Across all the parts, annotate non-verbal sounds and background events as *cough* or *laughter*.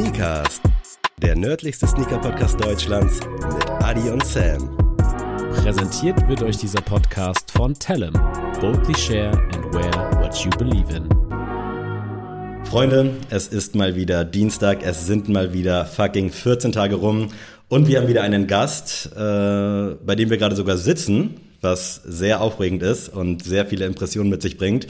Sneakers, der nördlichste Sneaker-Podcast Deutschlands mit Adi und Sam. Präsentiert wird euch dieser Podcast von Tellem. Boldly share and wear what you believe in. Freunde, es ist mal wieder Dienstag, es sind mal wieder fucking 14 Tage rum und wir haben wieder einen Gast, äh, bei dem wir gerade sogar sitzen, was sehr aufregend ist und sehr viele Impressionen mit sich bringt.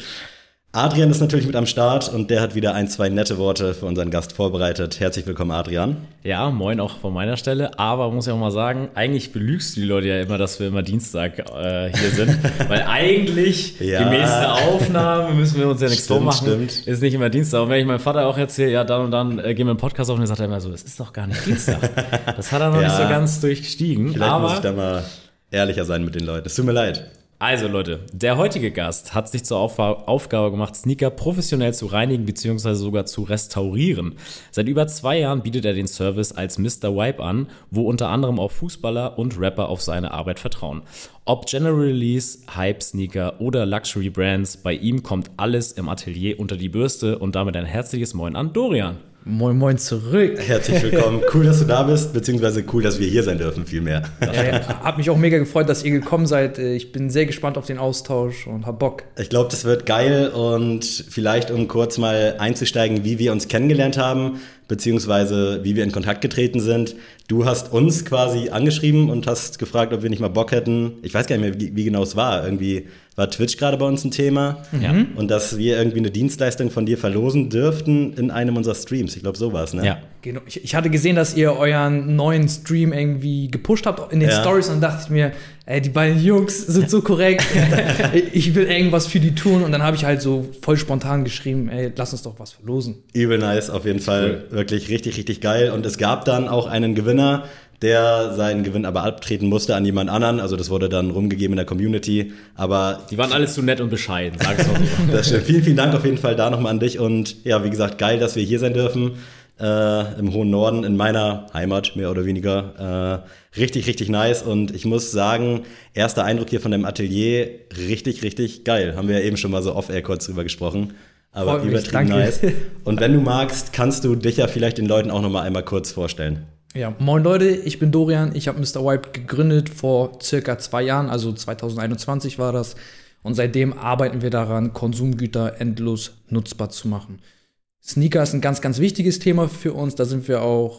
Adrian ist natürlich mit am Start und der hat wieder ein, zwei nette Worte für unseren Gast vorbereitet. Herzlich willkommen, Adrian. Ja, moin auch von meiner Stelle. Aber muss ich auch mal sagen, eigentlich belügst du die Leute ja immer, dass wir immer Dienstag äh, hier sind. *laughs* Weil eigentlich, ja. gemäß der Aufnahme, müssen wir uns ja nichts vormachen. Stimmt. Ist nicht immer Dienstag. Und wenn ich meinem Vater auch erzähle, ja, dann und dann äh, gehen wir einen Podcast auf, dann sagt er immer so, das ist doch gar nicht Dienstag. *laughs* Das hat er noch ja. nicht so ganz durchgestiegen. Vielleicht aber muss ich da mal ehrlicher sein mit den Leuten. Es tut mir leid. Also Leute, der heutige Gast hat sich zur Aufgabe gemacht, Sneaker professionell zu reinigen bzw. sogar zu restaurieren. Seit über zwei Jahren bietet er den Service als Mr. Wipe an, wo unter anderem auch Fußballer und Rapper auf seine Arbeit vertrauen. Ob General Release, Hype Sneaker oder Luxury Brands, bei ihm kommt alles im Atelier unter die Bürste und damit ein herzliches Moin an Dorian. Moin Moin zurück. Herzlich willkommen. Cool, dass du da bist, beziehungsweise cool, dass wir hier sein dürfen, vielmehr. Ja, hab mich auch mega gefreut, dass ihr gekommen seid. Ich bin sehr gespannt auf den Austausch und hab Bock. Ich glaube, das wird geil und vielleicht, um kurz mal einzusteigen, wie wir uns kennengelernt haben, beziehungsweise wie wir in Kontakt getreten sind. Du hast uns quasi angeschrieben und hast gefragt, ob wir nicht mal Bock hätten. Ich weiß gar nicht mehr, wie, wie genau es war. Irgendwie war Twitch gerade bei uns ein Thema. Ja. Und dass wir irgendwie eine Dienstleistung von dir verlosen dürften in einem unserer Streams. Ich glaube, so war es, ne? Ja. Genau. Ich, ich, hatte gesehen, dass ihr euren neuen Stream irgendwie gepusht habt in den ja. Stories und dachte ich mir, ey, die beiden Jungs sind so korrekt. *laughs* *laughs* ich will irgendwas für die tun. Und dann habe ich halt so voll spontan geschrieben, ey, lass uns doch was verlosen. Übel nice, auf jeden Fall. Cool. Wirklich richtig, richtig geil. Und es gab dann auch einen Gewinner, der seinen Gewinn aber abtreten musste an jemand anderen. Also das wurde dann rumgegeben in der Community. Aber die waren alles zu nett und bescheiden, sag's *laughs* mal so. das stimmt. Vielen, vielen Dank auf jeden Fall da nochmal an dich. Und ja, wie gesagt, geil, dass wir hier sein dürfen. Äh, im hohen Norden, in meiner Heimat, mehr oder weniger. Äh, richtig, richtig nice. Und ich muss sagen, erster Eindruck hier von dem Atelier, richtig, richtig geil. Haben wir ja eben schon mal so off-air kurz drüber gesprochen. Aber Freut übertrieben mich, nice. *laughs* Und wenn du magst, kannst du dich ja vielleicht den Leuten auch noch mal einmal kurz vorstellen. Ja, moin Leute, ich bin Dorian. Ich habe Mr. Wipe gegründet vor circa zwei Jahren, also 2021 war das. Und seitdem arbeiten wir daran, Konsumgüter endlos nutzbar zu machen. Sneaker ist ein ganz, ganz wichtiges Thema für uns. Da sind wir auch,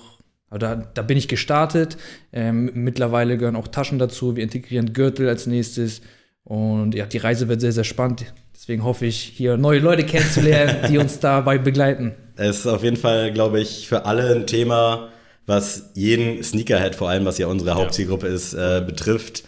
da, da bin ich gestartet. Ähm, mittlerweile gehören auch Taschen dazu. Wir integrieren Gürtel als nächstes. Und ja, die Reise wird sehr, sehr spannend. Deswegen hoffe ich, hier neue Leute kennenzulernen, die uns dabei begleiten. *laughs* Es ist auf jeden Fall, glaube ich, für alle ein Thema, was jeden Sneakerhead, vor allem was ja unsere Hauptzielgruppe ist, äh, betrifft.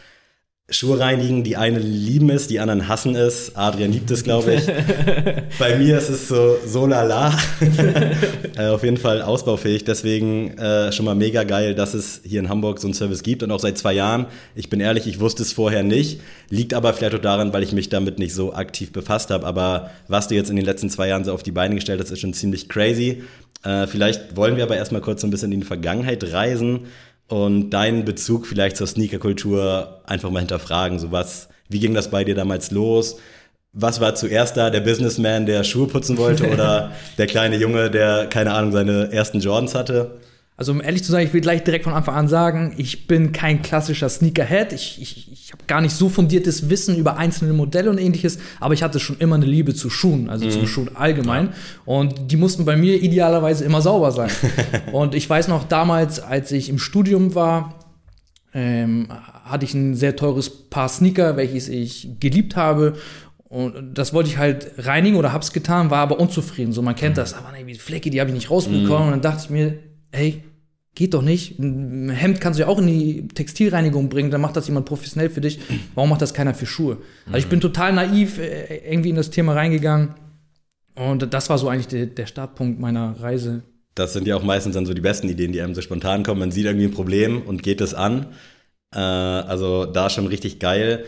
Schuhe reinigen, die einen lieben es, die anderen hassen es. Adrian liebt es, glaube ich. *laughs* Bei mir ist es so, so lala. *laughs* äh, auf jeden Fall ausbaufähig. Deswegen äh, schon mal mega geil, dass es hier in Hamburg so einen Service gibt und auch seit zwei Jahren. Ich bin ehrlich, ich wusste es vorher nicht. Liegt aber vielleicht auch daran, weil ich mich damit nicht so aktiv befasst habe. Aber was du jetzt in den letzten zwei Jahren so auf die Beine gestellt hast, ist schon ziemlich crazy. Äh, vielleicht wollen wir aber erstmal kurz so ein bisschen in die Vergangenheit reisen und deinen Bezug vielleicht zur Sneakerkultur einfach mal hinterfragen. So was, wie ging das bei dir damals los? Was war zuerst da, der Businessman, der Schuhe putzen wollte oder *laughs* der kleine Junge, der, keine Ahnung, seine ersten Jordans hatte? Also um ehrlich zu sein, ich will gleich direkt von Anfang an sagen, ich bin kein klassischer Sneakerhead. Ich, ich, ich habe gar nicht so fundiertes Wissen über einzelne Modelle und ähnliches, aber ich hatte schon immer eine Liebe zu Schuhen, also mhm. zu Schuhen allgemein. Ja. Und die mussten bei mir idealerweise immer sauber sein. *laughs* und ich weiß noch damals, als ich im Studium war, ähm, hatte ich ein sehr teures Paar Sneaker, welches ich geliebt habe. Und das wollte ich halt reinigen oder hab's getan, war aber unzufrieden. So, man kennt mhm. das, aber irgendwie Flecke, die habe ich nicht rausbekommen. Mhm. Und dann dachte ich mir, ey, geht doch nicht. Ein Hemd kannst du ja auch in die Textilreinigung bringen, dann macht das jemand professionell für dich. Warum macht das keiner für Schuhe? Also ich bin total naiv äh, irgendwie in das Thema reingegangen. Und das war so eigentlich der, der Startpunkt meiner Reise. Das sind ja auch meistens dann so die besten Ideen, die einem so spontan kommen. Man sieht irgendwie ein Problem und geht es an. Äh, also da schon richtig geil.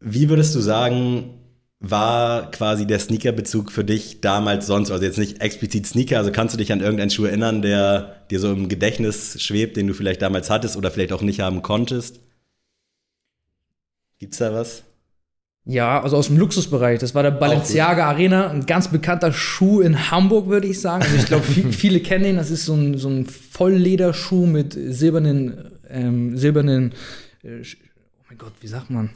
Wie würdest du sagen, war quasi der Sneaker-Bezug für dich damals sonst? Also jetzt nicht explizit Sneaker, also kannst du dich an irgendeinen Schuh erinnern, der dir so im Gedächtnis schwebt, den du vielleicht damals hattest oder vielleicht auch nicht haben konntest? Gibt's da was? Ja, also aus dem Luxusbereich. Das war der Balenciaga Arena, ein ganz bekannter Schuh in Hamburg, würde ich sagen. Also ich glaube, *laughs* viele kennen ihn. Das ist so ein, so ein Volllederschuh mit silbernen, ähm, silbernen, äh, oh mein Gott, wie sagt man?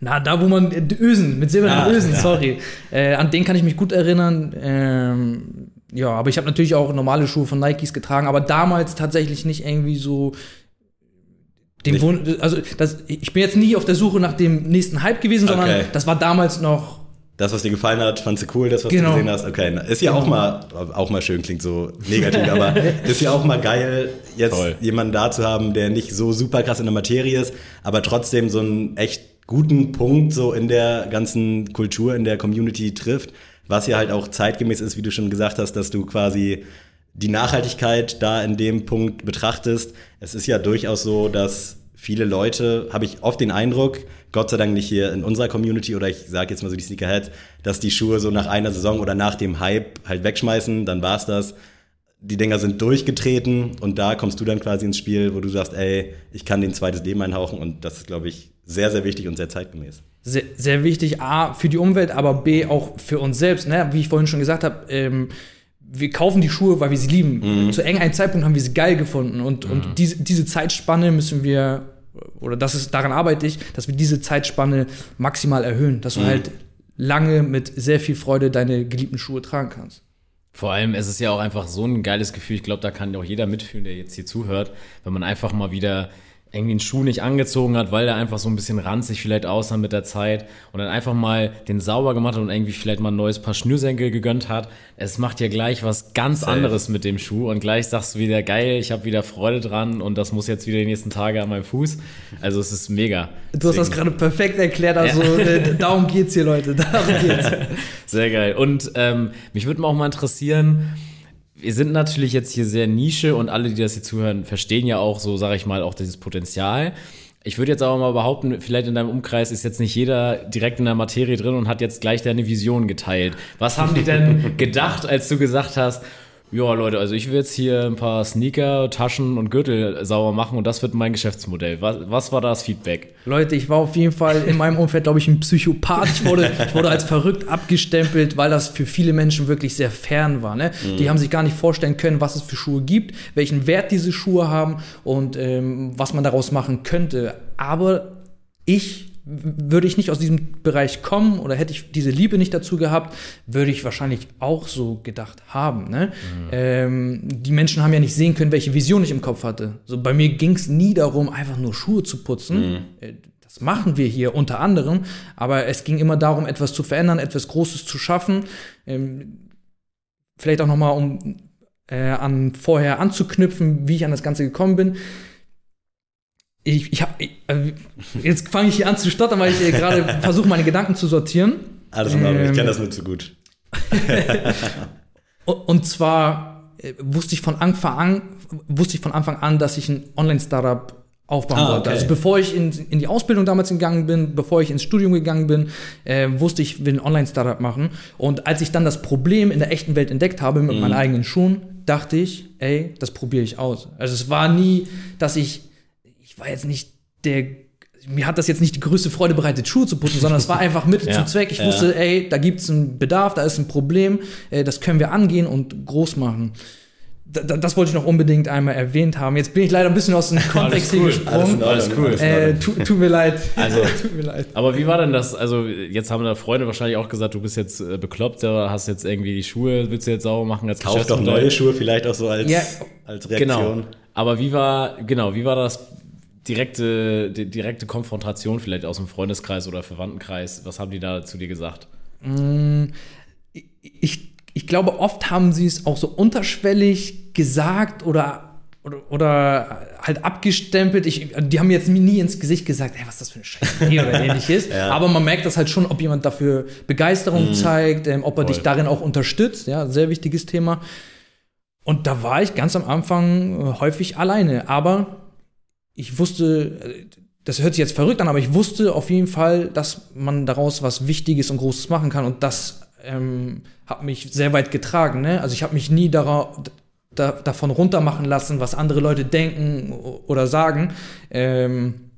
Na, da wo man, äh, Ösen, mit silbernen Ah, Ösen, ja. sorry. Äh, an den kann ich mich gut erinnern. Ähm, ja, aber ich habe natürlich auch normale Schuhe von Nikes getragen, aber damals tatsächlich nicht irgendwie so dem Nicht- Wun also das, ich bin jetzt nie auf der Suche nach dem nächsten Hype gewesen, sondern Okay. das war damals noch Das, was dir gefallen hat, fandst du cool, das, was Genau. du gesehen hast? Okay, ist ja auch mal, auch mal schön, klingt so negativ, aber *laughs* ist ja auch mal geil, jetzt Voll. jemanden da zu haben, der nicht so super krass in der Materie ist, aber trotzdem so einen echt guten Punkt so in der ganzen Kultur, in der Community trifft, was ja halt auch zeitgemäß ist, wie du schon gesagt hast, dass du quasi die Nachhaltigkeit da in dem Punkt betrachtest. Es ist ja durchaus so, dass viele Leute, habe ich oft den Eindruck, Gott sei Dank nicht hier in unserer Community oder ich sage jetzt mal so die Sneakerheads, dass die Schuhe so nach einer Saison oder nach dem Hype halt wegschmeißen, dann war's das. Die Dinger sind durchgetreten und da kommst du dann quasi ins Spiel, wo du sagst, ey, ich kann den zweites Leben einhauchen und das ist, glaube ich, sehr, sehr wichtig und sehr zeitgemäß. sehr, sehr wichtig, A, für die Umwelt, aber B, auch für uns selbst. Ne? Wie ich vorhin schon gesagt habe, ähm, wir kaufen die Schuhe, weil wir sie lieben. Zu irgendeinem Zeitpunkt haben wir sie geil gefunden. Und, und diese, diese Zeitspanne müssen wir, oder das ist, daran arbeite ich, dass wir diese Zeitspanne maximal erhöhen. Dass du halt lange mit sehr viel Freude deine geliebten Schuhe tragen kannst. Vor allem, es ist ja auch einfach so ein geiles Gefühl. Ich glaube, da kann auch jeder mitfühlen, der jetzt hier zuhört, wenn man einfach mal wieder irgendwie einen Schuh nicht angezogen hat, weil der einfach so ein bisschen ranzig vielleicht aussah mit der Zeit und dann einfach mal den sauber gemacht hat und irgendwie vielleicht mal ein neues Paar Schnürsenkel gegönnt hat. Es macht ja gleich was ganz Safe. anderes mit dem Schuh und gleich sagst du wieder, geil, ich habe wieder Freude dran und das muss jetzt wieder die nächsten Tage an meinem Fuß. Also es ist mega. Du hast das gerade perfekt erklärt, also äh, darum geht's hier, Leute. Darum geht's. *laughs* Sehr geil. Und ähm, mich würde mal auch mal interessieren, wir sind natürlich jetzt hier sehr Nische und alle, die das hier zuhören, verstehen ja auch so, sage ich mal, auch dieses Potenzial. Ich würde jetzt aber mal behaupten, vielleicht in deinem Umkreis ist jetzt nicht jeder direkt in der Materie drin und hat jetzt gleich deine Vision geteilt. Was haben die denn *laughs* gedacht, als du gesagt hast, ja Leute, also ich will jetzt hier ein paar Sneaker, Taschen und Gürtel sauber machen und das wird mein Geschäftsmodell. Was, was war das Feedback? Leute, ich war auf jeden Fall in meinem Umfeld, glaube ich, ein Psychopath. Ich wurde, ich wurde als verrückt abgestempelt, weil das für viele Menschen wirklich sehr fern war. Ne? Die haben sich gar nicht vorstellen können, was es für Schuhe gibt, welchen Wert diese Schuhe haben und ähm, was man daraus machen könnte. Aber ich würde ich nicht aus diesem Bereich kommen oder hätte ich diese Liebe nicht dazu gehabt, würde ich wahrscheinlich auch so gedacht haben. Ne? Ähm, die Menschen haben ja nicht sehen können, welche Vision ich im Kopf hatte. So bei mir ging es nie darum, einfach nur Schuhe zu putzen. Äh, Das machen wir hier unter anderem, aber es ging immer darum, etwas zu verändern, etwas Großes zu schaffen. Ähm, vielleicht auch noch mal, um äh, an vorher anzuknüpfen, wie ich an das Ganze gekommen bin. Ich, ich hab, ich, äh, jetzt fange ich hier an zu stottern, weil ich äh, gerade *laughs* versuche, meine Gedanken zu sortieren. Alles in Ordnung, ich Ähm, kenne das nur zu gut. *laughs* Und, zwar äh, wusste ich von Anfang an, wusste ich von Anfang an, dass ich ein Online-Startup aufbauen Ah, wollte. okay. Also bevor ich in, in die Ausbildung damals gegangen bin, bevor ich ins Studium gegangen bin, äh, wusste ich, ich will ein Online-Startup machen. Und als ich dann das Problem in der echten Welt entdeckt habe mit meinen eigenen Schuhen, dachte ich, ey, das probiere ich aus. Also es war nie, dass ich, ich war jetzt nicht der mir hat das jetzt nicht die größte Freude bereitet, Schuhe zu putzen, sondern es war einfach Mittel *laughs* Ja, zum Zweck. Ich ja. wusste, ey, da gibt es einen Bedarf, da ist ein Problem, äh, das können wir angehen und groß machen. Da, da, das wollte ich noch unbedingt einmal erwähnt haben. Jetzt bin ich leider ein bisschen aus dem Kontext hier cool. Alles in gesprungen. Alles cool. alles in Äh, Ordnung. tu, tut mir leid. *laughs* Also- *laughs* tut mir leid. Aber wie war denn das? Also, jetzt haben da Freunde wahrscheinlich auch gesagt, du bist jetzt äh, bekloppt, hast jetzt irgendwie die Schuhe, willst du jetzt sauber machen als Kauf doch neue Schuhe vielleicht auch so als, Ja, als Reaktion. Genau. Aber wie war, genau, wie war das direkte, die direkte Konfrontation vielleicht aus dem Freundeskreis oder Verwandtenkreis? Was haben die da zu dir gesagt? ich, ich glaube, oft haben sie es auch so unterschwellig gesagt oder, oder, oder halt abgestempelt. Ich, die haben jetzt nie ins Gesicht gesagt, ey, was das für eine Scheiße oder *laughs* ähnliches. Ja. Aber man merkt das halt schon, ob jemand dafür Begeisterung zeigt, ähm, ob er Voll. dich darin auch unterstützt. Ja, sehr wichtiges Thema. Und da war ich ganz am Anfang äh, häufig alleine. Aber ich wusste, das hört sich jetzt verrückt an, aber ich wusste auf jeden Fall, dass man daraus was Wichtiges und Großes machen kann. Und das ähm, hat mich sehr weit getragen. Ne? Also ich habe mich nie dara da, davon runtermachen lassen, was andere Leute denken oder sagen. Ähm,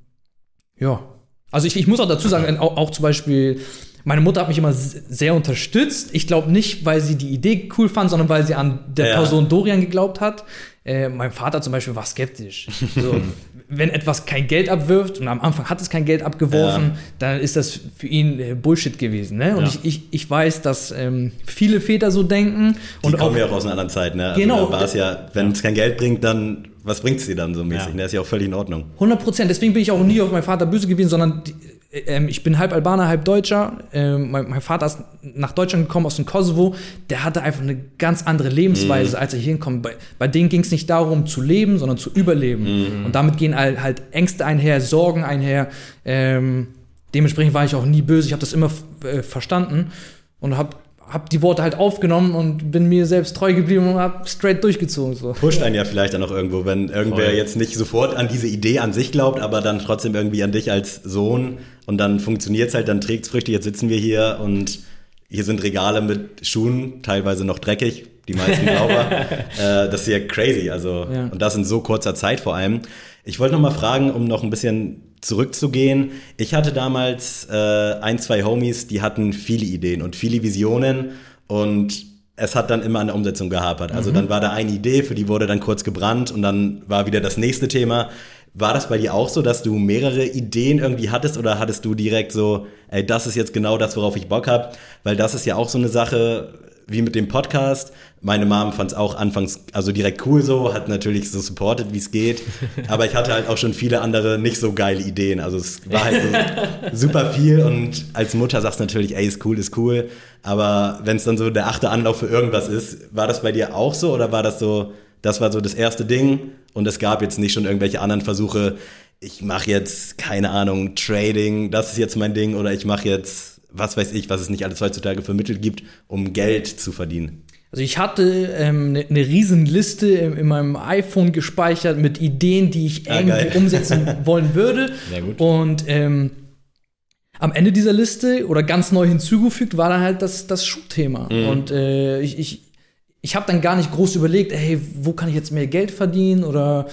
ja, Also ich, ich muss auch dazu sagen, auch, auch zum Beispiel, meine Mutter hat mich immer sehr unterstützt. Ich glaube nicht, weil sie die Idee cool fand, sondern weil sie an der Ja. Person Dorian geglaubt hat. Äh, mein Vater zum Beispiel war skeptisch. So, *laughs* wenn etwas kein Geld abwirft und am Anfang hat es kein Geld abgeworfen, Ja. dann ist das für ihn äh, Bullshit gewesen. Ne? Und Ja. ich, ich, ich weiß, dass ähm, viele Väter so denken. Die und kommen ja auch aus einer anderen Zeit, ne? Also Genau. Da war es ja, wenn es kein Geld bringt, dann was bringt es dir dann so mäßig? Ja. Ne? Ist ja auch völlig in Ordnung. 100 Prozent. Deswegen bin ich auch nie auf meinen Vater böse gewesen, sondern die, ähm, ich bin halb Albaner, halb Deutscher. Ähm, mein, mein Vater ist nach Deutschland gekommen aus dem Kosovo. Der hatte einfach eine ganz andere Lebensweise, als er hier hinkommt. Bei, bei denen ging es nicht darum zu leben, sondern zu überleben. Und damit gehen halt, halt Ängste einher, Sorgen einher. Ähm, dementsprechend war ich auch nie böse. Ich habe das immer äh, verstanden und habe hab die Worte halt aufgenommen und bin mir selbst treu geblieben und habe straight durchgezogen. So. Pusht einen ja vielleicht dann auch irgendwo, wenn irgendwer Voll. jetzt nicht sofort an diese Idee an sich glaubt, aber dann trotzdem irgendwie an dich als Sohn und dann funktioniert es halt, dann trägt es Früchte. Jetzt sitzen wir hier und hier sind Regale mit Schuhen, teilweise noch dreckig, die meisten *laughs* sauber. äh, das ist ja crazy, also Ja. und das in so kurzer Zeit vor allem. Ich wollte noch mal fragen, um noch ein bisschen zurückzugehen. Ich hatte damals äh, ein, zwei Homies, die hatten viele Ideen und viele Visionen und es hat dann immer an der Umsetzung gehapert. Also dann war da eine Idee, für die wurde dann kurz gebrannt und dann war wieder das nächste Thema. War das bei dir auch so, dass du mehrere Ideen irgendwie hattest oder hattest du direkt so, ey, das ist jetzt genau das, worauf ich Bock habe? Weil das ist ja auch so eine Sache wie mit dem Podcast. Meine Mom fand es auch anfangs also direkt cool so, hat natürlich so supported, wie es geht. *laughs* Aber ich hatte halt auch schon viele andere nicht so geile Ideen. Also es war halt so super viel und als Mutter sagst du natürlich, ey, ist cool, ist cool. Aber wenn es dann so der achte Anlauf für irgendwas ist, war das bei dir auch so oder war das so, das war so das erste Ding und es gab jetzt nicht schon irgendwelche anderen Versuche, ich mache jetzt, keine Ahnung, Trading, das ist jetzt mein Ding oder ich mache jetzt, was weiß ich, was es nicht alles heutzutage für Mittel gibt, um Geld zu verdienen. Also ich hatte ähm, eine ne riesen Liste in, in meinem iPhone gespeichert mit Ideen, die ich Ah, irgendwie geil. umsetzen *laughs* wollen würde. Sehr gut. Und ähm, am Ende dieser Liste oder ganz neu hinzugefügt war dann halt das, das Schuhthema. Mhm. Und äh, ich, ich, ich habe dann gar nicht groß überlegt, hey, wo kann ich jetzt mehr Geld verdienen oder,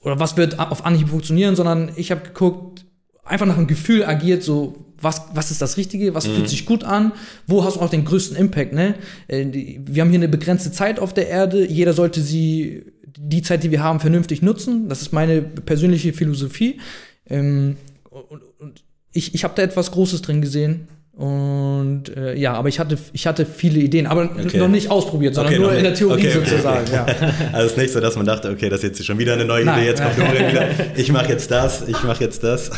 oder was wird auf Anhieb funktionieren, sondern ich habe geguckt, einfach nach dem Gefühl agiert, so was, was ist das Richtige, was fühlt sich gut an, wo hast du auch den größten Impact, ne? Äh, Wir haben hier eine begrenzte Zeit auf der Erde, jeder sollte sie, die Zeit, die wir haben, vernünftig nutzen. Das ist meine persönliche Philosophie. Ähm, und, und ich, ich habe da etwas Großes drin gesehen. Und äh, ja, aber ich hatte, ich hatte viele Ideen, aber Okay. noch nicht ausprobiert, sondern Okay, nur in der. Theorie Okay, sozusagen. okay. Ja. *laughs* Also es ist nicht so, dass man dachte, okay, das ist jetzt schon wieder eine neue Nein, Idee, jetzt kommt. Dorian wieder, ich mache jetzt das, ich mache jetzt das.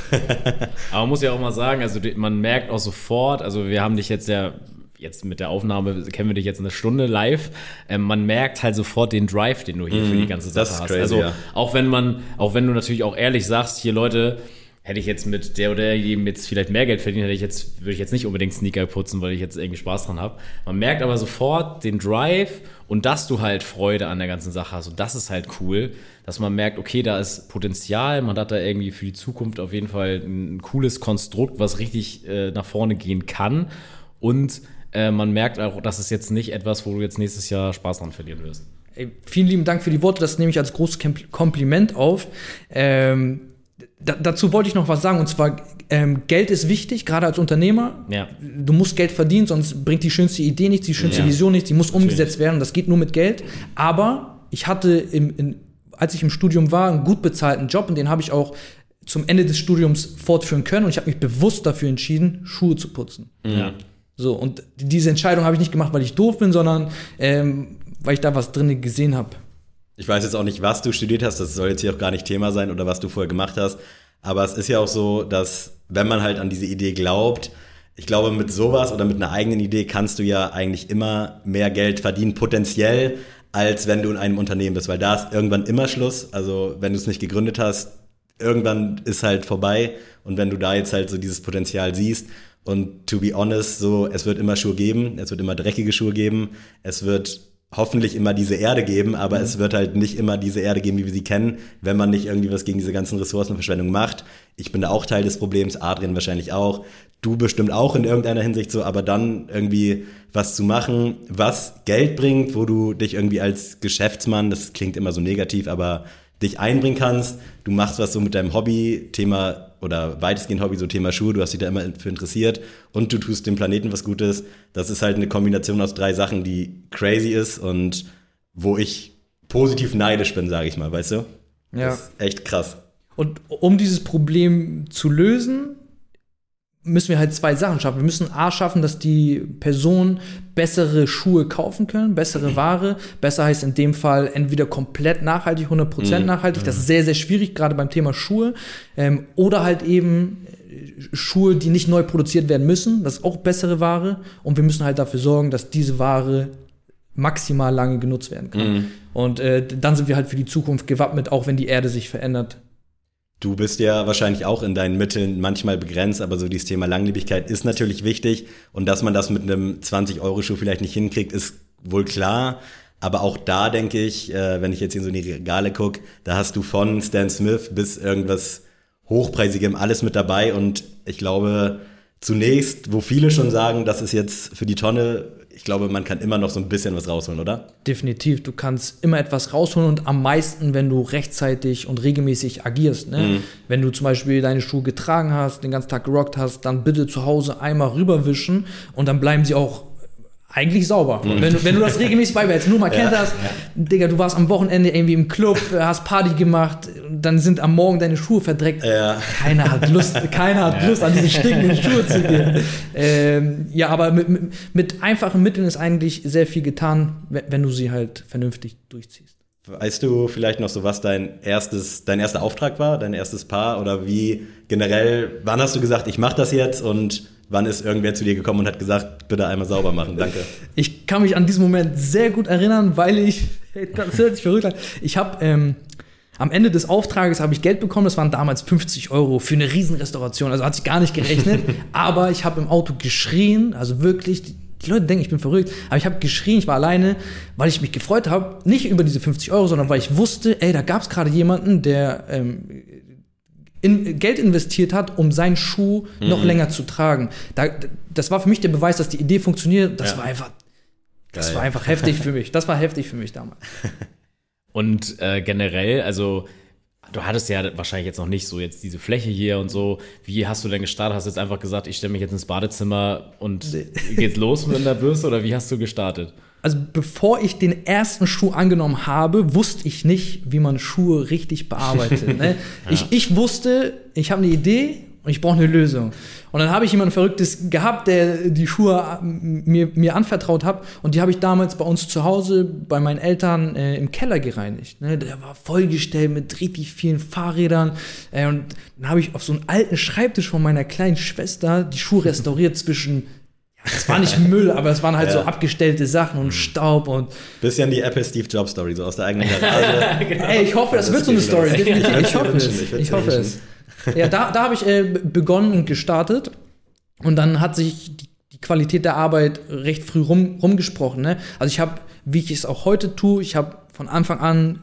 *laughs* Aber man muss ja auch mal sagen, also man merkt auch sofort, also wir haben dich jetzt ja jetzt mit der Aufnahme kennen wir dich jetzt eine Stunde live. Ähm, man merkt halt sofort den Drive, den du hier für die ganze Sache Mhm. das ist hast. crazy, also ja. auch wenn man, auch wenn du natürlich auch ehrlich sagst, hier Leute, hätte ich jetzt mit der oder jedem jetzt vielleicht mehr Geld verdient, hätte ich jetzt, würde ich jetzt nicht unbedingt Sneaker putzen, weil ich jetzt irgendwie Spaß dran habe. Man merkt aber sofort den Drive und dass du halt Freude an der ganzen Sache hast. Und das ist halt cool, dass man merkt, okay, da ist Potenzial, man hat da irgendwie für die Zukunft auf jeden Fall ein cooles Konstrukt, was richtig äh, nach vorne gehen kann. Und äh, man merkt auch, das ist jetzt nicht etwas, wo du jetzt nächstes Jahr Spaß dran verlieren wirst. Ey, vielen lieben Dank für die Worte, das nehme ich als großes Kompl- Kompliment auf. Ähm, da, dazu wollte ich noch was sagen, und zwar, ähm, Geld ist wichtig, gerade als Unternehmer. Ja. Du musst Geld verdienen, sonst bringt die schönste Idee nichts, die schönste Ja. Vision nichts, die muss umgesetzt werden. Das geht nur mit Geld. Aber ich hatte, im, in, als ich im Studium war, einen gut bezahlten Job und den habe ich auch zum Ende des Studiums fortführen können. Und ich habe mich bewusst dafür entschieden, Schuhe zu putzen. Ja. So, und diese Entscheidung habe ich nicht gemacht, weil ich doof bin, sondern ähm, weil ich da was drin gesehen habe. Ich weiß jetzt auch nicht, was du studiert hast, das soll jetzt hier auch gar nicht Thema sein oder was du vorher gemacht hast. Aber es ist ja auch so, dass wenn man halt an diese Idee glaubt, ich glaube, mit sowas oder mit einer eigenen Idee kannst du ja eigentlich immer mehr Geld verdienen, potenziell, als wenn du in einem Unternehmen bist, weil da ist irgendwann immer Schluss. Also wenn du es nicht gegründet hast, irgendwann ist halt vorbei. Und wenn du da jetzt halt so dieses Potenzial siehst und to be honest, so, es wird immer Schuhe geben, es wird immer dreckige Schuhe geben, es wird hoffentlich immer diese Erde geben, aber es wird halt nicht immer diese Erde geben, wie wir sie kennen, wenn man nicht irgendwie was gegen diese ganzen Ressourcenverschwendung macht. Ich bin da auch Teil des Problems, Adrian wahrscheinlich auch. Du bestimmt auch in irgendeiner Hinsicht so, aber dann irgendwie was zu machen, was Geld bringt, wo du dich irgendwie als Geschäftsmann, das klingt immer so negativ, aber dich einbringen kannst. Du machst was so mit deinem Hobby, Thema oder weitestgehend Hobby, so Thema Schuhe, du hast dich da immer für interessiert und du tust dem Planeten was Gutes. Das ist halt eine Kombination aus drei Sachen, die crazy ist und wo ich positiv neidisch bin, sage ich mal, weißt du? Ja. Das ist echt krass. Und um dieses Problem zu lösen, müssen wir halt zwei Sachen schaffen. Wir müssen A schaffen, dass die Personen bessere Schuhe kaufen können, bessere *clears throat* Ware. Besser heißt in dem Fall entweder komplett nachhaltig, 100% nachhaltig. Das ist sehr, sehr schwierig, gerade beim Thema Schuhe. Ähm, oder halt eben äh, Schuhe, die nicht neu produziert werden müssen. Das ist auch bessere Ware. Und wir müssen halt dafür sorgen, dass diese Ware maximal lange genutzt werden kann. Und äh, dann sind wir halt für die Zukunft gewappnet, auch wenn die Erde sich verändert. Du bist ja wahrscheinlich auch in deinen Mitteln manchmal begrenzt, aber so dieses Thema Langlebigkeit ist natürlich wichtig. Und dass man das mit einem 20-Euro-Schuh vielleicht nicht hinkriegt, ist wohl klar. Aber auch da denke ich, äh, wenn ich jetzt hier so in die Regale gucke, da hast du von Stan Smith bis irgendwas Hochpreisigem alles mit dabei. Und ich glaube, zunächst, wo viele schon sagen, das ist jetzt für die Tonne, ich glaube, man kann immer noch so ein bisschen was rausholen, oder? Definitiv, du kannst immer etwas rausholen und am meisten, wenn du rechtzeitig und regelmäßig agierst. Ne? Wenn du zum Beispiel deine Schuhe getragen hast, den ganzen Tag gerockt hast, dann bitte zu Hause einmal rüberwischen und dann bleiben sie auch eigentlich sauber. Wenn, du, wenn du das regelmäßig beibehältst, nur mal kennt das, Digga, du warst am Wochenende irgendwie im Club, hast Party gemacht, dann sind am Morgen deine Schuhe verdreckt. Ja. Keiner hat Lust, keiner hat Lust an diese stinkenden Schuhe zu gehen. Ähm, ja, aber mit, mit, mit einfachen Mitteln ist eigentlich sehr viel getan, wenn, wenn du sie halt vernünftig durchziehst. Weißt du vielleicht noch so, was dein erstes, dein erster Auftrag war, dein erstes Paar oder wie generell, wann hast du gesagt, ich mache das jetzt und wann ist irgendwer zu dir gekommen und hat gesagt, bitte einmal sauber machen, danke. Ich kann mich an diesen Moment sehr gut erinnern, weil ich, das hört sich verrückt an, ich habe ähm, am Ende des Auftrages habe ich Geld bekommen, das waren damals 50 Euro für eine Riesenrestauration, also hat sich gar nicht gerechnet, *laughs* aber ich habe im Auto geschrien, also wirklich, die, Leute denken, ich bin verrückt, aber ich habe geschrien, ich war alleine, weil ich mich gefreut habe, nicht über diese 50 Euro, sondern weil ich wusste, ey, da gab es gerade jemanden, der ähm, in, Geld investiert hat, um seinen Schuh noch länger zu tragen. Da, das war für mich der Beweis, dass die Idee funktioniert. Das Ja. war einfach, das Geil. war einfach heftig für mich. Das war heftig für mich damals. *laughs* Und äh, generell, also du hattest ja wahrscheinlich jetzt noch nicht so jetzt diese Fläche hier und so. Wie hast du denn gestartet? Hast du jetzt einfach gesagt, ich stelle mich jetzt ins Badezimmer und geht's los mit der Bürste oder wie hast du gestartet? Also bevor ich den ersten Schuh angenommen habe, wusste ich nicht, wie man Schuhe richtig bearbeitet. *laughs* Ne? ich, ich wusste, ich habe eine Idee und ich brauche eine Lösung. Und dann habe ich jemanden Verrücktes gehabt, der die Schuhe mir, mir anvertraut hat. Und die habe ich damals bei uns zu Hause, bei meinen Eltern äh, im Keller gereinigt. Ne? Der war vollgestellt mit richtig vielen Fahrrädern. Äh, und dann habe ich auf so einen alten Schreibtisch von meiner kleinen Schwester die Schuhe restauriert zwischen ja, es war nicht Müll, aber es waren halt so abgestellte Sachen und Staub und Bisschen die Apple Steve Jobs Story, so aus der eigenen Garage. *laughs* ey, ich hoffe, das, Das wird so eine geht Story. definitiv. Ich Ich hoffe es. ich Ich hoffe es. Ja, da, da habe ich äh, begonnen und gestartet und dann hat sich die, die Qualität der Arbeit recht früh rum, rumgesprochen. Ne? Also ich habe, wie ich es auch heute tue, ich habe von Anfang an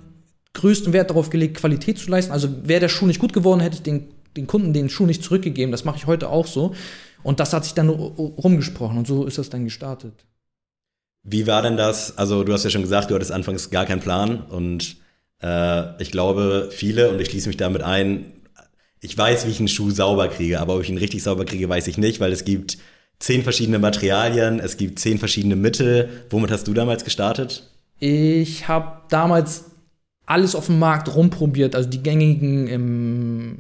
größten Wert darauf gelegt, Qualität zu leisten. Also wäre der Schuh nicht gut geworden, hätte ich den, den Kunden den Schuh nicht zurückgegeben. Das mache ich heute auch so. Und das hat sich dann ru- rumgesprochen und so ist das dann gestartet. Wie war denn das? Also du hast ja schon gesagt, du hattest anfangs gar keinen Plan und äh, ich glaube, viele, und ich schließe mich damit ein, ich weiß, wie ich einen Schuh sauber kriege, aber ob ich ihn richtig sauber kriege, weiß ich nicht, weil es gibt zehn verschiedene Materialien, es gibt zehn verschiedene Mittel. Womit hast du damals gestartet? Ich habe damals alles auf dem Markt rumprobiert, also die gängigen ähm,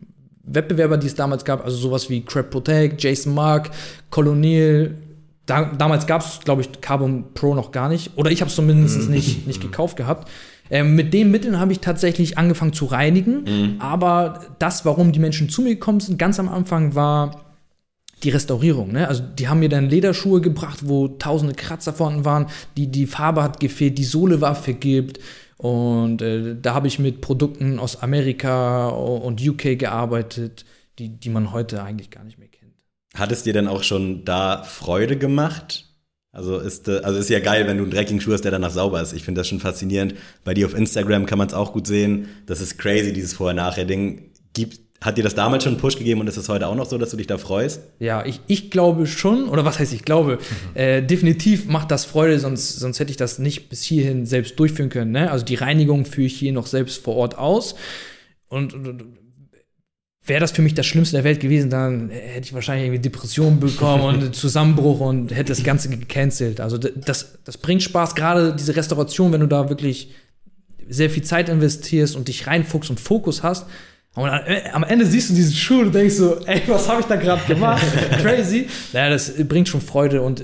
Wettbewerber, die es damals gab, also sowas wie Crab Protect, Jason Mark, Colonial. Da, damals gab es, glaube ich, Carbon Pro noch gar nicht. Oder ich habe es zumindest nicht, nicht gekauft gehabt. Ähm, mit den Mitteln habe ich tatsächlich angefangen zu reinigen. Aber das, warum die Menschen zu mir gekommen sind, ganz am Anfang war die Restaurierung. Ne? Also die haben mir dann Lederschuhe gebracht, wo tausende Kratzer vorhanden waren. Die, die Farbe hat gefehlt, die Sohle war vergilbt. Und äh, da habe ich mit Produkten aus Amerika und UK gearbeitet, die, die man heute eigentlich gar nicht mehr kennt. Hat es dir denn auch schon da Freude gemacht? Also ist, äh, also ist ja geil, wenn du einen dreckigen Schuh hast, der danach sauber ist. Ich finde das schon faszinierend. Bei dir auf Instagram kann man es auch gut sehen. Das ist crazy, dieses Vorher-Nachher-Ding. Gibt, hat dir das damals schon einen Push gegeben und ist es heute auch noch so, dass du dich da freust? Ja, ich, ich glaube schon, oder was heißt ich glaube, äh, definitiv macht das Freude, sonst, sonst hätte ich das nicht bis hierhin selbst durchführen können. Ne? Also die Reinigung führe ich hier noch selbst vor Ort aus. Und, und wäre das für mich das Schlimmste der Welt gewesen, dann hätte ich wahrscheinlich irgendwie Depressionen bekommen und *laughs* Zusammenbruch und hätte das Ganze gecancelt. Also das, das bringt Spaß, gerade diese Restauration, wenn du da wirklich sehr viel Zeit investierst und dich reinfuchst und Fokus hast. Und am Ende siehst du diesen Schuh und denkst so, ey, was habe ich da gerade gemacht? *laughs* Crazy. Naja, das bringt schon Freude und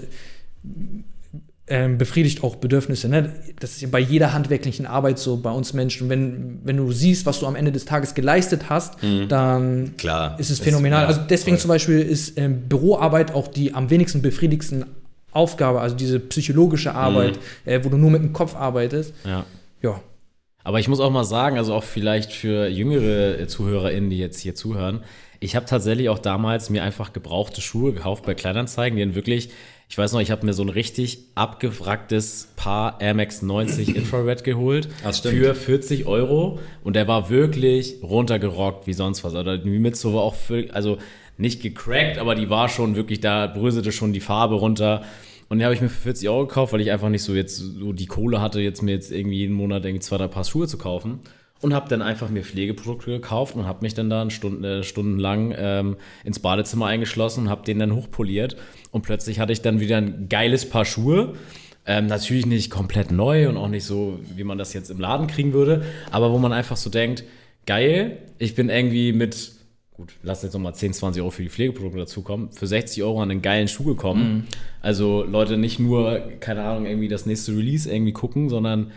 ähm, befriedigt auch Bedürfnisse. Ne? Das ist ja bei jeder handwerklichen Arbeit so bei uns Menschen. Wenn, wenn du siehst, was du am Ende des Tages geleistet hast, mhm. dann Klar, ist es phänomenal. Ist, ja, also deswegen voll. zum Beispiel ist ähm, Büroarbeit auch die am wenigsten befriedigsten Aufgabe, also diese psychologische Arbeit, mhm. äh, wo du nur mit dem Kopf arbeitest. Ja. Ja. Aber ich muss auch mal sagen, also auch vielleicht für jüngere ZuhörerInnen, die jetzt hier zuhören, ich habe tatsächlich auch damals mir einfach gebrauchte Schuhe gekauft bei Kleinanzeigen, die dann wirklich, ich weiß noch, ich habe mir so ein richtig abgewracktes Paar Air Max 90 *clears throat* Infrared geholt stimmt. für 40 Euro und der war wirklich runtergerockt wie sonst was. Also die Mitzo war auch völlig, also nicht gecrackt, aber die war schon wirklich, da bröselte schon die Farbe runter. Und die habe ich mir für 40 Euro gekauft, weil ich einfach nicht so jetzt so die Kohle hatte, jetzt mir jetzt irgendwie jeden Monat irgendwie zwei, drei Paar Schuhe zu kaufen. Und habe dann einfach mir Pflegeprodukte gekauft und habe mich dann da Stunden, äh, stundenlang ähm, ins Badezimmer eingeschlossen und habe den dann hochpoliert. Und plötzlich hatte ich dann wieder ein geiles Paar Schuhe. Ähm, natürlich nicht komplett neu und auch nicht so, wie man das jetzt im Laden kriegen würde, aber wo man einfach so denkt, geil, ich bin irgendwie mit gut, lass jetzt nochmal 10, 20 Euro für die Pflegeprodukte dazukommen, für 60 Euro an einen geilen Schuh gekommen. Mhm. Also Leute nicht nur, keine Ahnung, irgendwie das nächste Release irgendwie gucken, sondern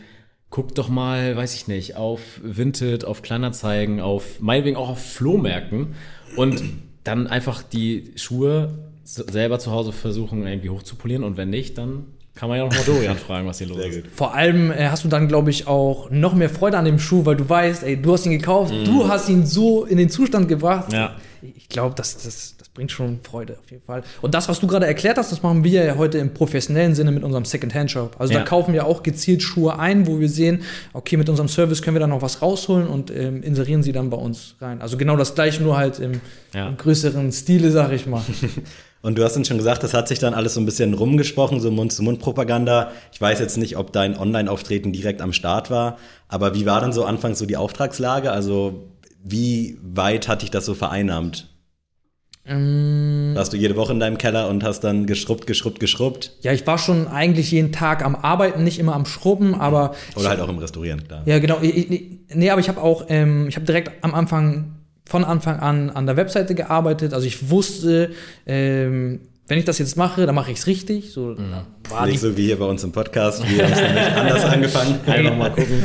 guckt doch mal, weiß ich nicht, auf Vinted, auf Kleinanzeigen, auf meinetwegen auch auf Flohmärkten und dann einfach die Schuhe selber zu Hause versuchen irgendwie hochzupolieren und wenn nicht, dann kann man ja noch mal Dorian *laughs* fragen, was hier los ist. Vor allem äh, hast du dann, glaube ich, auch noch mehr Freude an dem Schuh, weil du weißt, ey, du hast ihn gekauft, mm. du hast ihn so in den Zustand gebracht. Ja. Ich glaube, das, das, das bringt schon Freude auf jeden Fall. Und das, was du gerade erklärt hast, das machen wir ja heute im professionellen Sinne mit unserem Second-Hand-Shop. Also Ja. da kaufen wir auch gezielt Schuhe ein, wo wir sehen, okay, mit unserem Service können wir da noch was rausholen und ähm, inserieren sie dann bei uns rein. Also genau das gleiche, nur halt im, Ja. im größeren Stile, sag ich mal. *laughs* Und du hast uns schon gesagt, das hat sich dann alles so ein bisschen rumgesprochen, so Mund-zu-Mund-Propaganda. Ich weiß jetzt nicht, ob dein Online-Auftreten direkt am Start war, aber wie war dann so anfangs so die Auftragslage? Also wie weit hat dich das so vereinnahmt? ähm, Warst du jede Woche in deinem Keller und hast dann geschrubbt, geschrubbt, geschrubbt? ja, ich war schon eigentlich jeden Tag am Arbeiten, nicht immer am Schrubben, aber Oder halt auch im Restaurieren, klar. Ja, genau. Ich, ich, nee, aber ich habe auch, ähm, ich habe direkt am Anfang, von Anfang an an der Webseite gearbeitet. Also ich wusste, ähm, wenn ich das jetzt mache, dann mache ich es richtig. So da war Nicht so wie hier bei uns im Podcast, wir haben es nämlich anders *laughs* angefangen. Einfach mal gucken.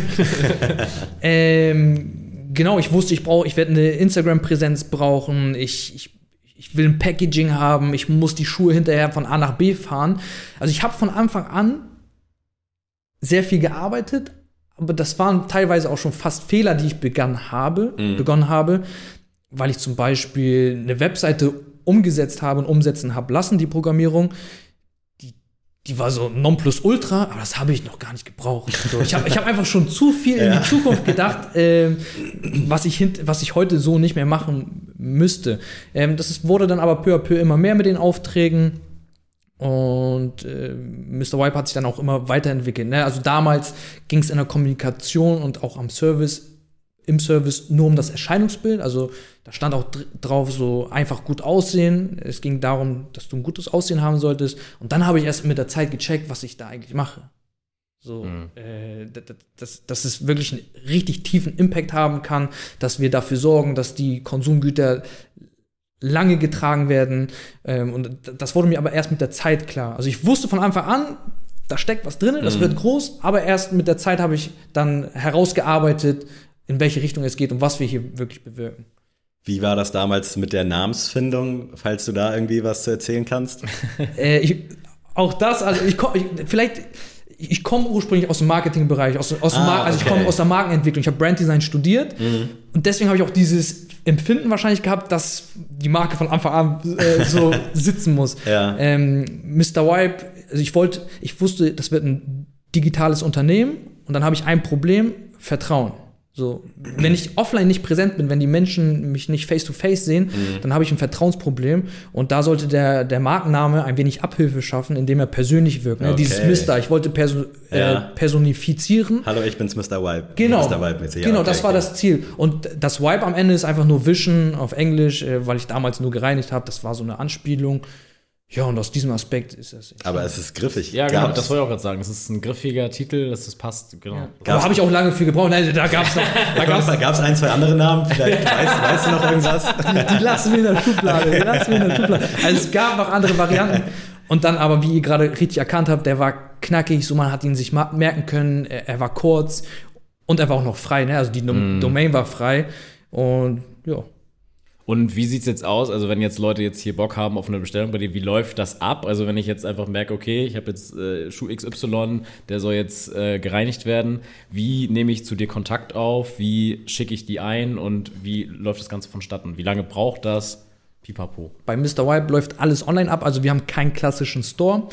*laughs* ähm, genau, ich wusste, ich brauche, ich werde eine Instagram-Präsenz brauchen. Ich, ich, ich will ein Packaging haben. Ich muss die Schuhe hinterher von A nach B fahren. Also ich habe von Anfang an sehr viel gearbeitet, aber das waren teilweise auch schon fast Fehler, die ich begann habe, begonnen habe, weil ich zum Beispiel eine Webseite umgesetzt habe und umsetzen habe lassen, die Programmierung. Die, die war so Nonplusultra, aber das habe ich noch gar nicht gebraucht. So, ich habe ich hab einfach schon zu viel in *laughs* die Zukunft gedacht, ähm, was, ich hint, was ich heute so nicht mehr machen müsste. Ähm, das ist, wurde dann aber peu à peu immer mehr mit den Aufträgen. Und äh, Mr. Wipe hat sich dann auch immer weiterentwickelt. Ne? Also damals ging es in der Kommunikation und auch am Service, im Service nur um das Erscheinungsbild. Also da stand auch dr drauf so einfach gut aussehen. Es ging darum, dass du ein gutes Aussehen haben solltest. Und dann habe ich erst mit der Zeit gecheckt, was ich da eigentlich mache. So, äh, d- d- dass, dass es wirklich einen richtig tiefen Impact haben kann, dass wir dafür sorgen, dass die Konsumgüter lange getragen werden. Ähm, und das wurde mir aber erst mit der Zeit klar. Also ich wusste von Anfang an, da steckt was drin, das wird groß, aber erst mit der Zeit habe ich dann herausgearbeitet, in welche Richtung es geht und was wir hier wirklich bewirken. Wie war das damals mit der Namensfindung, falls du da irgendwie was zu erzählen kannst? *laughs* Äh, ich, auch das, also ich komme, vielleicht, ich komme ursprünglich aus dem Marketingbereich, aus, aus Ah, Mar also ich okay. komme aus der Markenentwicklung. Ich habe Branddesign studiert und deswegen habe ich auch dieses Empfinden wahrscheinlich gehabt, dass die Marke von Anfang an äh, so *laughs* sitzen muss. Ja. Ähm, Mr. Wipe, also ich wollte, ich wusste, das wird ein digitales Unternehmen und dann habe ich ein Problem, Vertrauen. So, wenn ich offline nicht präsent bin, wenn die Menschen mich nicht face to face sehen, Mhm. dann habe ich ein Vertrauensproblem. Und da sollte der, der Markenname ein wenig Abhilfe schaffen, indem er persönlich wirkt. Ne? Okay. Dieses Mister, ich wollte perso äh, Ja. personifizieren. Hallo, ich bin's Mr. Wipe. Genau, Mr. Wipe mäßig. Ja, genau okay, das war okay. das Ziel. Und das Wipe am Ende ist einfach nur Wischen auf Englisch, äh, weil ich damals nur gereinigt habe. Das war so eine Anspielung. Ja, und aus diesem Aspekt ist es. Aber es ist griffig. Ja, genau, Gab's- das wollte ich auch gerade sagen. Es ist ein griffiger Titel, das ist passt, genau. Da habe ich auch lange für gebraucht. Also, da gab es noch. Da gab's, *laughs* Da gab es ein, zwei andere Namen, vielleicht *laughs* weißt, weißt du noch irgendwas? die lassen wir in der Schublade. Die lassen wir in der Schublade. Also es gab noch andere Varianten. Und dann aber, wie ihr gerade richtig erkannt habt, der war knackig, so man hat ihn sich merken können, er, er war kurz und er war auch noch frei, ne? Also die Dom Domain war frei. Und ja. Und wie sieht's jetzt aus? Also, wenn jetzt Leute jetzt hier Bock haben auf eine Bestellung bei dir, wie läuft das ab? Also, wenn ich jetzt einfach merke, okay, ich habe jetzt äh, Schuh XY, der soll jetzt äh, gereinigt werden, wie nehme ich zu dir Kontakt auf? Wie schicke ich die ein und wie läuft das Ganze vonstatten? Wie lange braucht das? Pipapo. Bei Mr. Wipe läuft alles online ab, also wir haben keinen klassischen Store.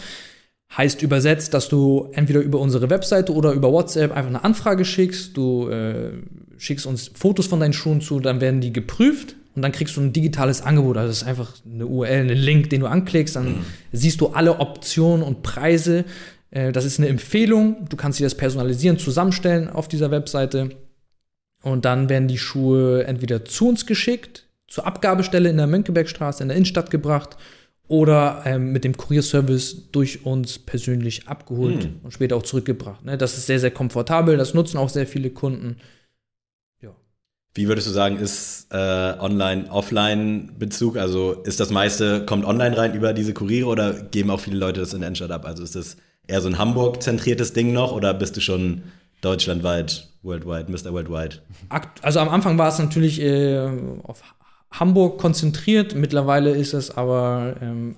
Heißt übersetzt, dass du entweder über unsere Webseite oder über WhatsApp einfach eine Anfrage schickst. Du äh, schickst uns Fotos von deinen Schuhen zu, dann werden die geprüft und dann kriegst du ein digitales Angebot. Also das ist einfach eine URL, ein Link, den du anklickst. Dann siehst du alle Optionen und Preise. Äh, das ist eine Empfehlung. Du kannst dir das personalisieren, zusammenstellen auf dieser Webseite. Und dann werden die Schuhe entweder zu uns geschickt, zur Abgabestelle in der Mönckebergstraße in der Innenstadt gebracht oder ähm, mit dem Kurierservice durch uns persönlich abgeholt und später auch zurückgebracht. Ne? Das ist sehr, sehr komfortabel. Das nutzen auch sehr viele Kunden. Wie würdest du sagen, ist äh, Online-Offline-Bezug? Also ist das meiste, kommt online rein über diese Kuriere oder geben auch viele Leute das in der Innenstadt ab? Also ist das eher so ein Hamburg-zentriertes Ding noch oder bist du schon deutschlandweit, worldwide, Mr. Worldwide? Also am Anfang war es natürlich äh, auf Hamburg konzentriert. Mittlerweile ist es aber ähm,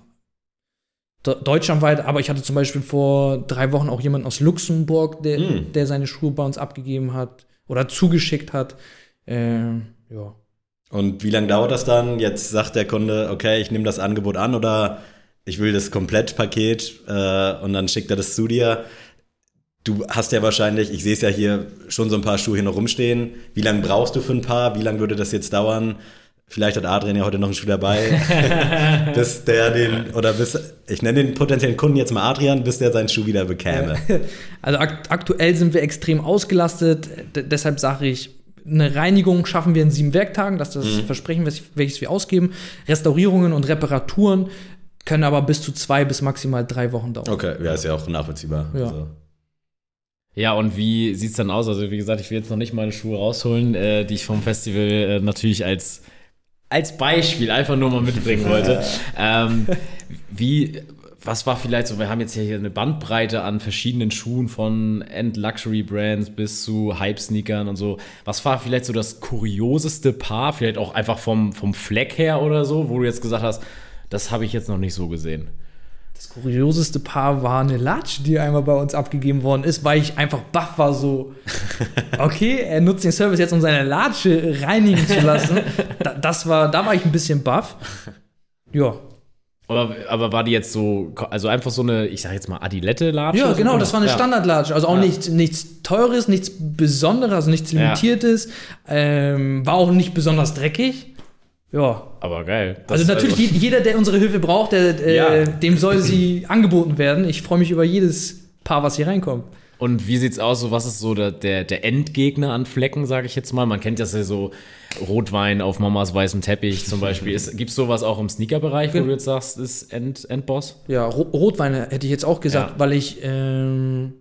de- deutschlandweit. Aber ich hatte zum Beispiel vor drei Wochen auch jemanden aus Luxemburg, der, Mm. der seine Schuhe bei uns abgegeben hat oder zugeschickt hat. Ähm, ja. Und wie lange dauert das dann? Jetzt sagt der Kunde, okay, ich nehme das Angebot an oder ich will das Komplettpaket äh, und dann schickt er das zu dir. Du hast ja wahrscheinlich, ich sehe es ja hier, schon so ein paar Schuhe hier noch rumstehen. Wie lange brauchst du für ein paar? Wie lange würde das jetzt dauern? Vielleicht hat Adrian ja heute noch einen Schuh dabei, *laughs* bis der den, oder bis, ich nenne den potenziellen Kunden jetzt mal Adrian, bis der seinen Schuh wieder bekäme. *laughs* Also akt aktuell sind wir extrem ausgelastet. Deshalb sage ich, eine Reinigung schaffen wir in sieben Werktagen. Das ist das Versprechen, welches- wir ausgeben. Restaurierungen und Reparaturen können aber bis zu zwei bis maximal drei Wochen dauern. Okay, ja, ist ja auch nachvollziehbar. Ja. Also. Ja, und wie sieht's dann aus? Also, wie gesagt, ich will jetzt noch nicht meine Schuhe rausholen, äh, die ich vom Festival äh, natürlich als, als Beispiel einfach nur mal mitbringen wollte. *laughs* ähm, wie, was war vielleicht so, wir haben jetzt hier eine Bandbreite an verschiedenen Schuhen von End-Luxury-Brands bis zu Hype-Sneakern und so. Was war vielleicht so das kurioseste Paar, vielleicht auch einfach vom, vom Fleck her oder so, wo du jetzt gesagt hast, das habe ich jetzt noch nicht so gesehen? Das kurioseste Paar war eine Latsche, die einmal bei uns abgegeben worden ist, weil ich einfach baff war, so, *laughs* okay, er nutzt den Service jetzt, um seine Latsche reinigen zu lassen. *laughs* Da, das war, da war ich ein bisschen baff. Ja. Aber, aber war die jetzt so, also einfach so eine, ich sag jetzt mal Adilette-Latsche? Ja, genau, das war eine Ja. Standardlatsche. Also auch Ja. nichts, nichts Teures, nichts Besonderes, also nichts Ja. Limitiertes. Ähm, war auch nicht besonders dreckig. Ja. Aber geil. Das- Also natürlich, je- jeder, der unsere Hilfe braucht, der, äh, Ja. dem soll sie *laughs* angeboten werden. Ich freue mich über jedes Paar, was hier reinkommt. Und wie sieht's aus? So, was ist so der, der, der Endgegner an Flecken, sage ich jetzt mal? Man kennt das ja so Rotwein auf Mamas weißem Teppich zum Beispiel. Ist, gibt's sowas auch im Sneaker-Bereich, wo du jetzt sagst, ist End, Endboss? Ja, Ro Rotwein hätte ich jetzt auch gesagt, Ja. weil ich ähm,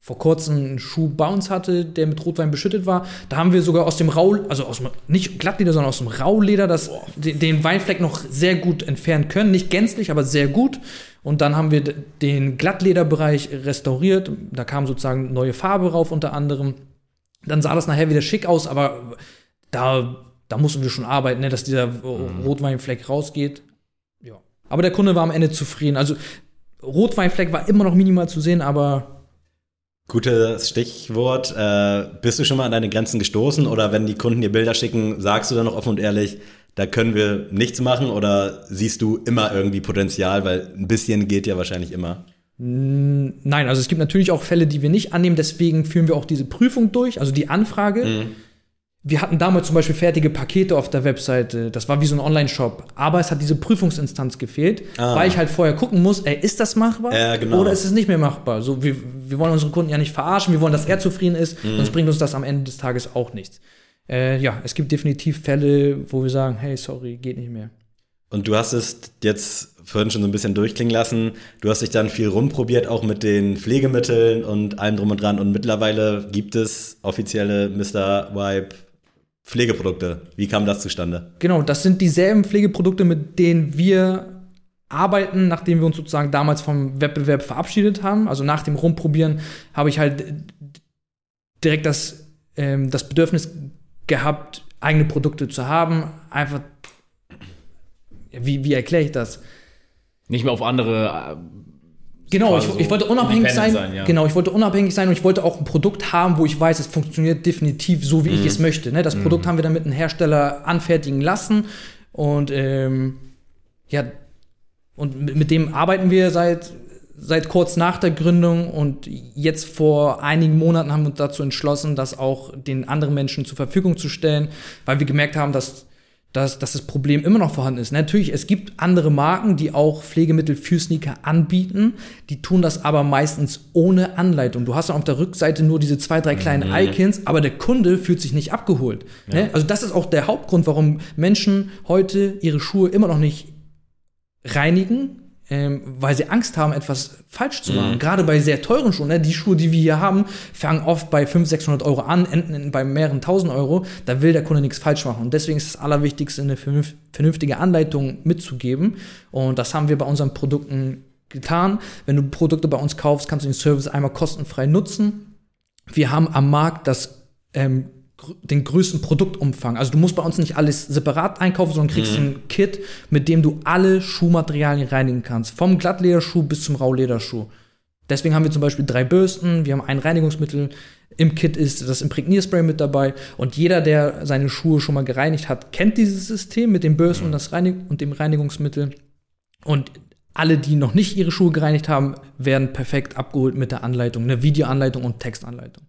vor kurzem einen Schuh uns hatte, der mit Rotwein beschüttet war. Da haben wir sogar aus dem Rau, also aus dem, nicht Glattleder, sondern aus dem Rauleder, das, den Weinfleck noch sehr gut entfernen können. Nicht gänzlich, aber sehr gut. Und dann haben wir den Glattlederbereich restauriert. Da kam sozusagen neue Farbe rauf unter anderem. Dann sah das nachher wieder schick aus, aber da, da mussten wir schon arbeiten, ne, dass dieser Rotweinfleck rausgeht. Ja. Aber der Kunde war am Ende zufrieden. Also Rotweinfleck war immer noch minimal zu sehen, aber Gutes Stichwort. Äh, bist du schon mal an deine Grenzen gestoßen oder wenn die Kunden dir Bilder schicken, sagst du dann noch offen und ehrlich, da können wir nichts machen oder siehst du immer irgendwie Potenzial, weil ein bisschen geht ja wahrscheinlich immer. nein, also es gibt natürlich auch Fälle, die wir nicht annehmen, deswegen führen wir auch diese Prüfung durch, also die Anfrage. wir hatten damals zum Beispiel fertige Pakete auf der Webseite. Das war wie so ein Online-Shop. Aber es hat diese Prüfungsinstanz gefehlt, Ah. weil ich halt vorher gucken muss, ey, ist das machbar? Ja, genau. Oder ist es nicht mehr machbar? So, wir, wir wollen unsere Kunden ja nicht verarschen, wir wollen, dass er zufrieden ist, Mhm. sonst bringt uns das am Ende des Tages auch nichts. Äh, ja, es gibt definitiv Fälle, wo wir sagen, hey, sorry, geht nicht mehr. Und du hast es jetzt vorhin schon so ein bisschen durchklingen lassen. Du hast dich dann viel rumprobiert, auch mit den Pflegemitteln und allem drum und dran. Und mittlerweile gibt es offizielle Mr. Wipe Pflegeprodukte. Wie kam das zustande? Genau, das sind dieselben Pflegeprodukte, mit denen wir arbeiten, nachdem wir uns sozusagen damals vom Wettbewerb verabschiedet haben. Also nach dem Rumprobieren habe ich halt direkt das, ähm, das Bedürfnis gehabt, eigene Produkte zu haben. Einfach, wie, wie erkläre ich das? Nicht mehr auf andere. Genau, quasi ich, so ich wollte unabhängig sein. sein, ja. Genau, ich wollte unabhängig sein und ich wollte auch ein Produkt haben, wo ich weiß, es funktioniert definitiv so, wie Mhm. ich es möchte. Ne? Das Produkt haben wir dann mit einem Hersteller anfertigen lassen und ähm, ja, und mit mit dem arbeiten wir seit seit kurz nach der Gründung und jetzt vor einigen Monaten haben wir uns dazu entschlossen, das auch den anderen Menschen zur Verfügung zu stellen, weil wir gemerkt haben, dass dass, dass das Problem immer noch vorhanden ist. Natürlich, es gibt andere Marken, die auch Pflegemittel für Sneaker anbieten. Die tun das aber meistens ohne Anleitung. Du hast dann auf der Rückseite nur diese zwei, drei kleinen Icons, aber der Kunde fühlt sich nicht abgeholt. Ne? Also das ist auch der Hauptgrund, warum Menschen heute ihre Schuhe immer noch nicht reinigen, ähm, weil sie Angst haben, etwas falsch zu machen. Gerade bei sehr teuren Schuhen. Ne? Die Schuhe, die wir hier haben, fangen oft bei 500, 600 Euro an, enden in- bei mehreren tausend Euro. Da will der Kunde nichts falsch machen. Und deswegen ist das Allerwichtigste, eine vernünf- vernünftige Anleitung mitzugeben. Und das haben wir bei unseren Produkten getan. Wenn du Produkte bei uns kaufst, kannst du den Service einmal kostenfrei nutzen. Wir haben am Markt das ähm, den größten Produktumfang. Also du musst bei uns nicht alles separat einkaufen, sondern kriegst ein Kit, mit dem du alle Schuhmaterialien reinigen kannst. Vom Glattlederschuh bis zum Raulederschuh. Deswegen haben wir zum Beispiel drei Bürsten, wir haben ein Reinigungsmittel. Im Kit ist das Imprägnierspray mit dabei. Und jeder, der seine Schuhe schon mal gereinigt hat, kennt dieses System mit den Bürsten und, das Reinig und dem Reinigungsmittel. Und alle, die noch nicht ihre Schuhe gereinigt haben, werden perfekt abgeholt mit der Anleitung, eine Videoanleitung und Textanleitung.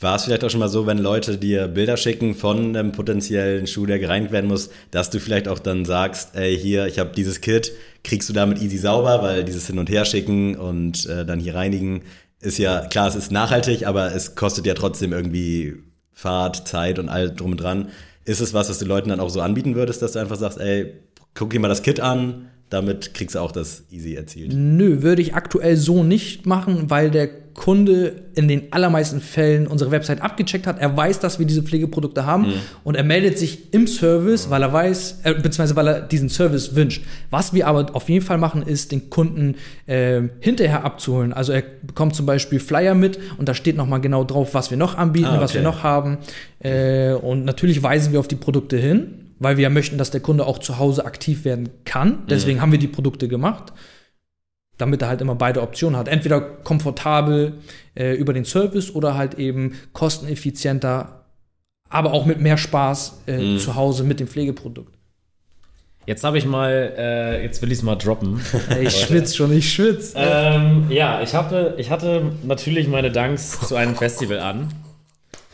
War es vielleicht auch schon mal so, wenn Leute dir Bilder schicken von einem potenziellen Schuh, der gereinigt werden muss, dass du vielleicht auch dann sagst, ey, hier, ich habe dieses Kit, kriegst du damit easy sauber, weil dieses Hin- und Herschicken und äh, dann hier reinigen ist ja, klar, es ist nachhaltig, aber es kostet ja trotzdem irgendwie Fahrt, Zeit und all drum und dran. Ist es was, was du Leuten dann auch so anbieten würdest, dass du einfach sagst, ey, guck dir mal das Kit an, damit kriegst du auch das easy erzielt? Nö, würde ich aktuell so nicht machen, weil der Kunde in den allermeisten Fällen unsere Website abgecheckt hat. Er weiß, dass wir diese Pflegeprodukte haben und er meldet sich im Service, weil er weiß, äh, beziehungsweise weil er diesen Service wünscht. Was wir aber auf jeden Fall machen, ist, den Kunden äh, hinterher abzuholen. Also er bekommt zum Beispiel Flyer mit und da steht nochmal genau drauf, was wir noch anbieten, Ah, was wir okay. noch haben. Äh, und natürlich weisen wir auf die Produkte hin, weil wir ja möchten, dass der Kunde auch zu Hause aktiv werden kann. Deswegen haben wir die Produkte gemacht damit er halt immer beide Optionen hat. Entweder komfortabel äh, über den Service oder halt eben kosteneffizienter, aber auch mit mehr Spaß äh, zu Hause mit dem Pflegeprodukt. Jetzt habe ich mal, äh, jetzt will ich es mal droppen. *laughs* Ich schwitze schon, ich schwitze. ähm, ja, ich hatte, ich hatte natürlich meine Danks zu einem Festival an.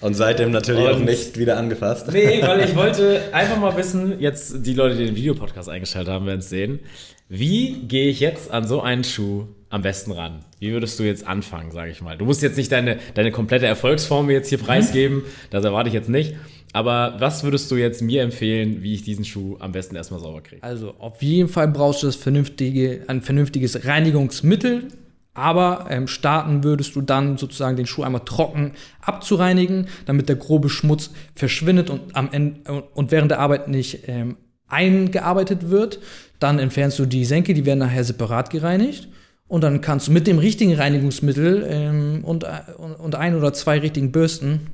Und seitdem natürlich auch Und- nicht wieder angefasst. Nee, weil ich *laughs* wollte einfach mal wissen, jetzt die Leute, die den Videopodcast eingeschaltet haben, werden es sehen. Wie gehe ich jetzt an so einen Schuh am besten ran? Wie würdest du jetzt anfangen, sage ich mal? Du musst jetzt nicht deine, deine komplette Erfolgsformel jetzt hier preisgeben, das erwarte ich jetzt nicht. Aber was würdest du jetzt mir empfehlen, wie ich diesen Schuh am besten erstmal sauber kriege? Also auf jeden Fall brauchst du das vernünftige, ein vernünftiges Reinigungsmittel. Aber ähm, starten würdest du dann sozusagen den Schuh einmal trocken abzureinigen, damit der grobe Schmutz verschwindet und am Ende und während der Arbeit nicht ähm, eingearbeitet wird. Dann entfernst du die Senke, die werden nachher separat gereinigt. Und dann kannst du mit dem richtigen Reinigungsmittel ähm, und, und, und ein oder zwei richtigen Bürsten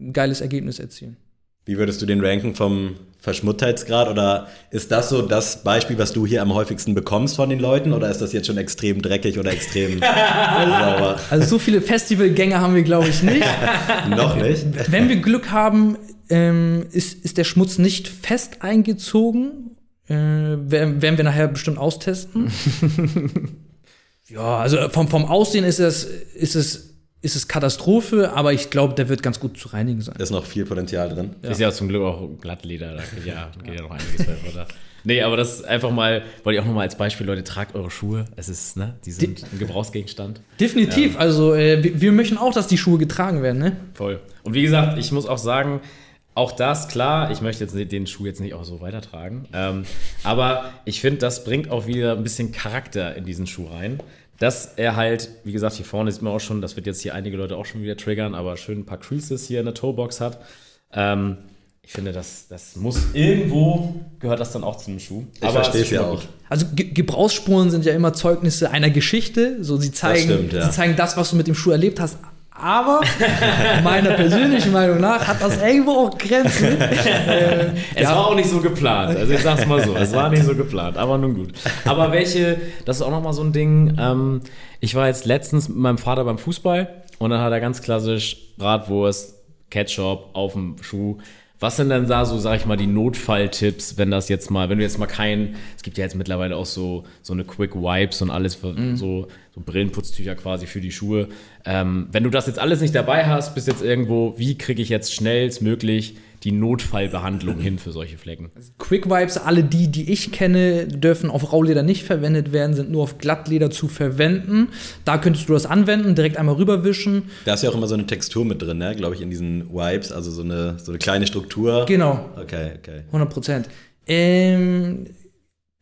ein geiles Ergebnis erzielen. Wie würdest du den ranken vom Verschmuttheitsgrad? Oder ist das so das Beispiel, was du hier am häufigsten bekommst von den Leuten? Oder ist das jetzt schon extrem dreckig oder extrem *laughs* sauber? Also so viele Festivalgänger haben wir, glaube ich, nicht. *laughs* Noch nicht? Wenn wir Glück haben, ähm, ist, ist der Schmutz nicht fest eingezogen. Äh, werden, werden wir nachher bestimmt austesten. *laughs* ja, also vom, vom Aussehen ist es, ist es ist es Katastrophe, aber ich glaube, der wird ganz gut zu reinigen sein. Ist noch viel Potenzial drin. Ist ja zum Glück auch Glattleder, da geht *laughs* ja, geht ja noch einiges bei runter. Nee, aber das ist einfach mal, wollte ich auch nochmal als Beispiel, Leute, tragt eure Schuhe. Es ist, ne, die sind ein Gebrauchsgegenstand. Definitiv. Also äh, wir, wir möchten auch, dass die Schuhe getragen werden, ne? Voll. Und wie gesagt, ich muss auch sagen, auch das, klar, ich möchte jetzt den Schuh jetzt nicht auch so weitertragen. Ähm, aber ich finde, das bringt auch wieder ein bisschen Charakter in diesen Schuh rein. Dass er halt, wie gesagt, hier vorne sieht man auch schon, das wird jetzt hier einige Leute auch schon wieder triggern, aber schön ein paar Creases hier in der Toebox hat. Ähm, ich finde, das, das muss irgendwo gehört das dann auch zu einem Schuh. Ich verstehe es ja auch. Also Ge Gebrauchsspuren sind ja immer Zeugnisse einer Geschichte. So, sie zeigen, Das stimmt, ja. sie zeigen das, was du mit dem Schuh erlebt hast. Aber meiner persönlichen Meinung nach hat das irgendwo auch Grenzen. *laughs* äh, Es war auch nicht so geplant. Also ich sag's mal so, es war nicht so geplant, aber nun gut. Aber welche, das ist auch nochmal so ein Ding. Ähm, ich war jetzt letztens mit meinem Vater beim Fußball und dann hat er ganz klassisch Bratwurst, Ketchup auf dem Schuh. Was sind denn da so, sag ich mal, die Notfalltipps, wenn das jetzt mal, wenn du jetzt mal kein, es gibt ja jetzt mittlerweile auch so, so eine Quick Wipes und alles, für, so, so Brillenputztücher quasi für die Schuhe. Ähm, wenn du das jetzt alles nicht dabei hast, bist jetzt irgendwo, wie kriege ich jetzt schnellstmöglich die Notfallbehandlung hin für solche Flecken? Quick Wipes, alle die, die ich kenne, dürfen auf Rauleder nicht verwendet werden, sind nur auf Glattleder zu verwenden. Da könntest du das anwenden, direkt einmal rüberwischen. Da ist ja auch immer so eine Textur mit drin, ne? glaube ich, in diesen Wipes, also so eine, so eine kleine Struktur. Genau, Okay, okay. 100 Prozent. Ähm,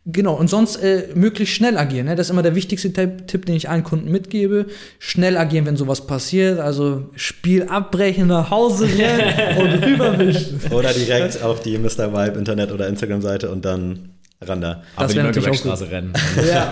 genau, und sonst äh, möglichst schnell agieren. Ne? Das ist immer der wichtigste Tipp, Tipp, den ich allen Kunden mitgebe. Schnell agieren, wenn sowas passiert. Also Spiel abbrechen, nach Hause rennen *laughs* und rüberwischen. Oder direkt auf die Mr. Vibe Internet- oder Instagram-Seite und dann ran da. Aber die natürlich auch Mönckebergstraße rennen. *laughs* Ja.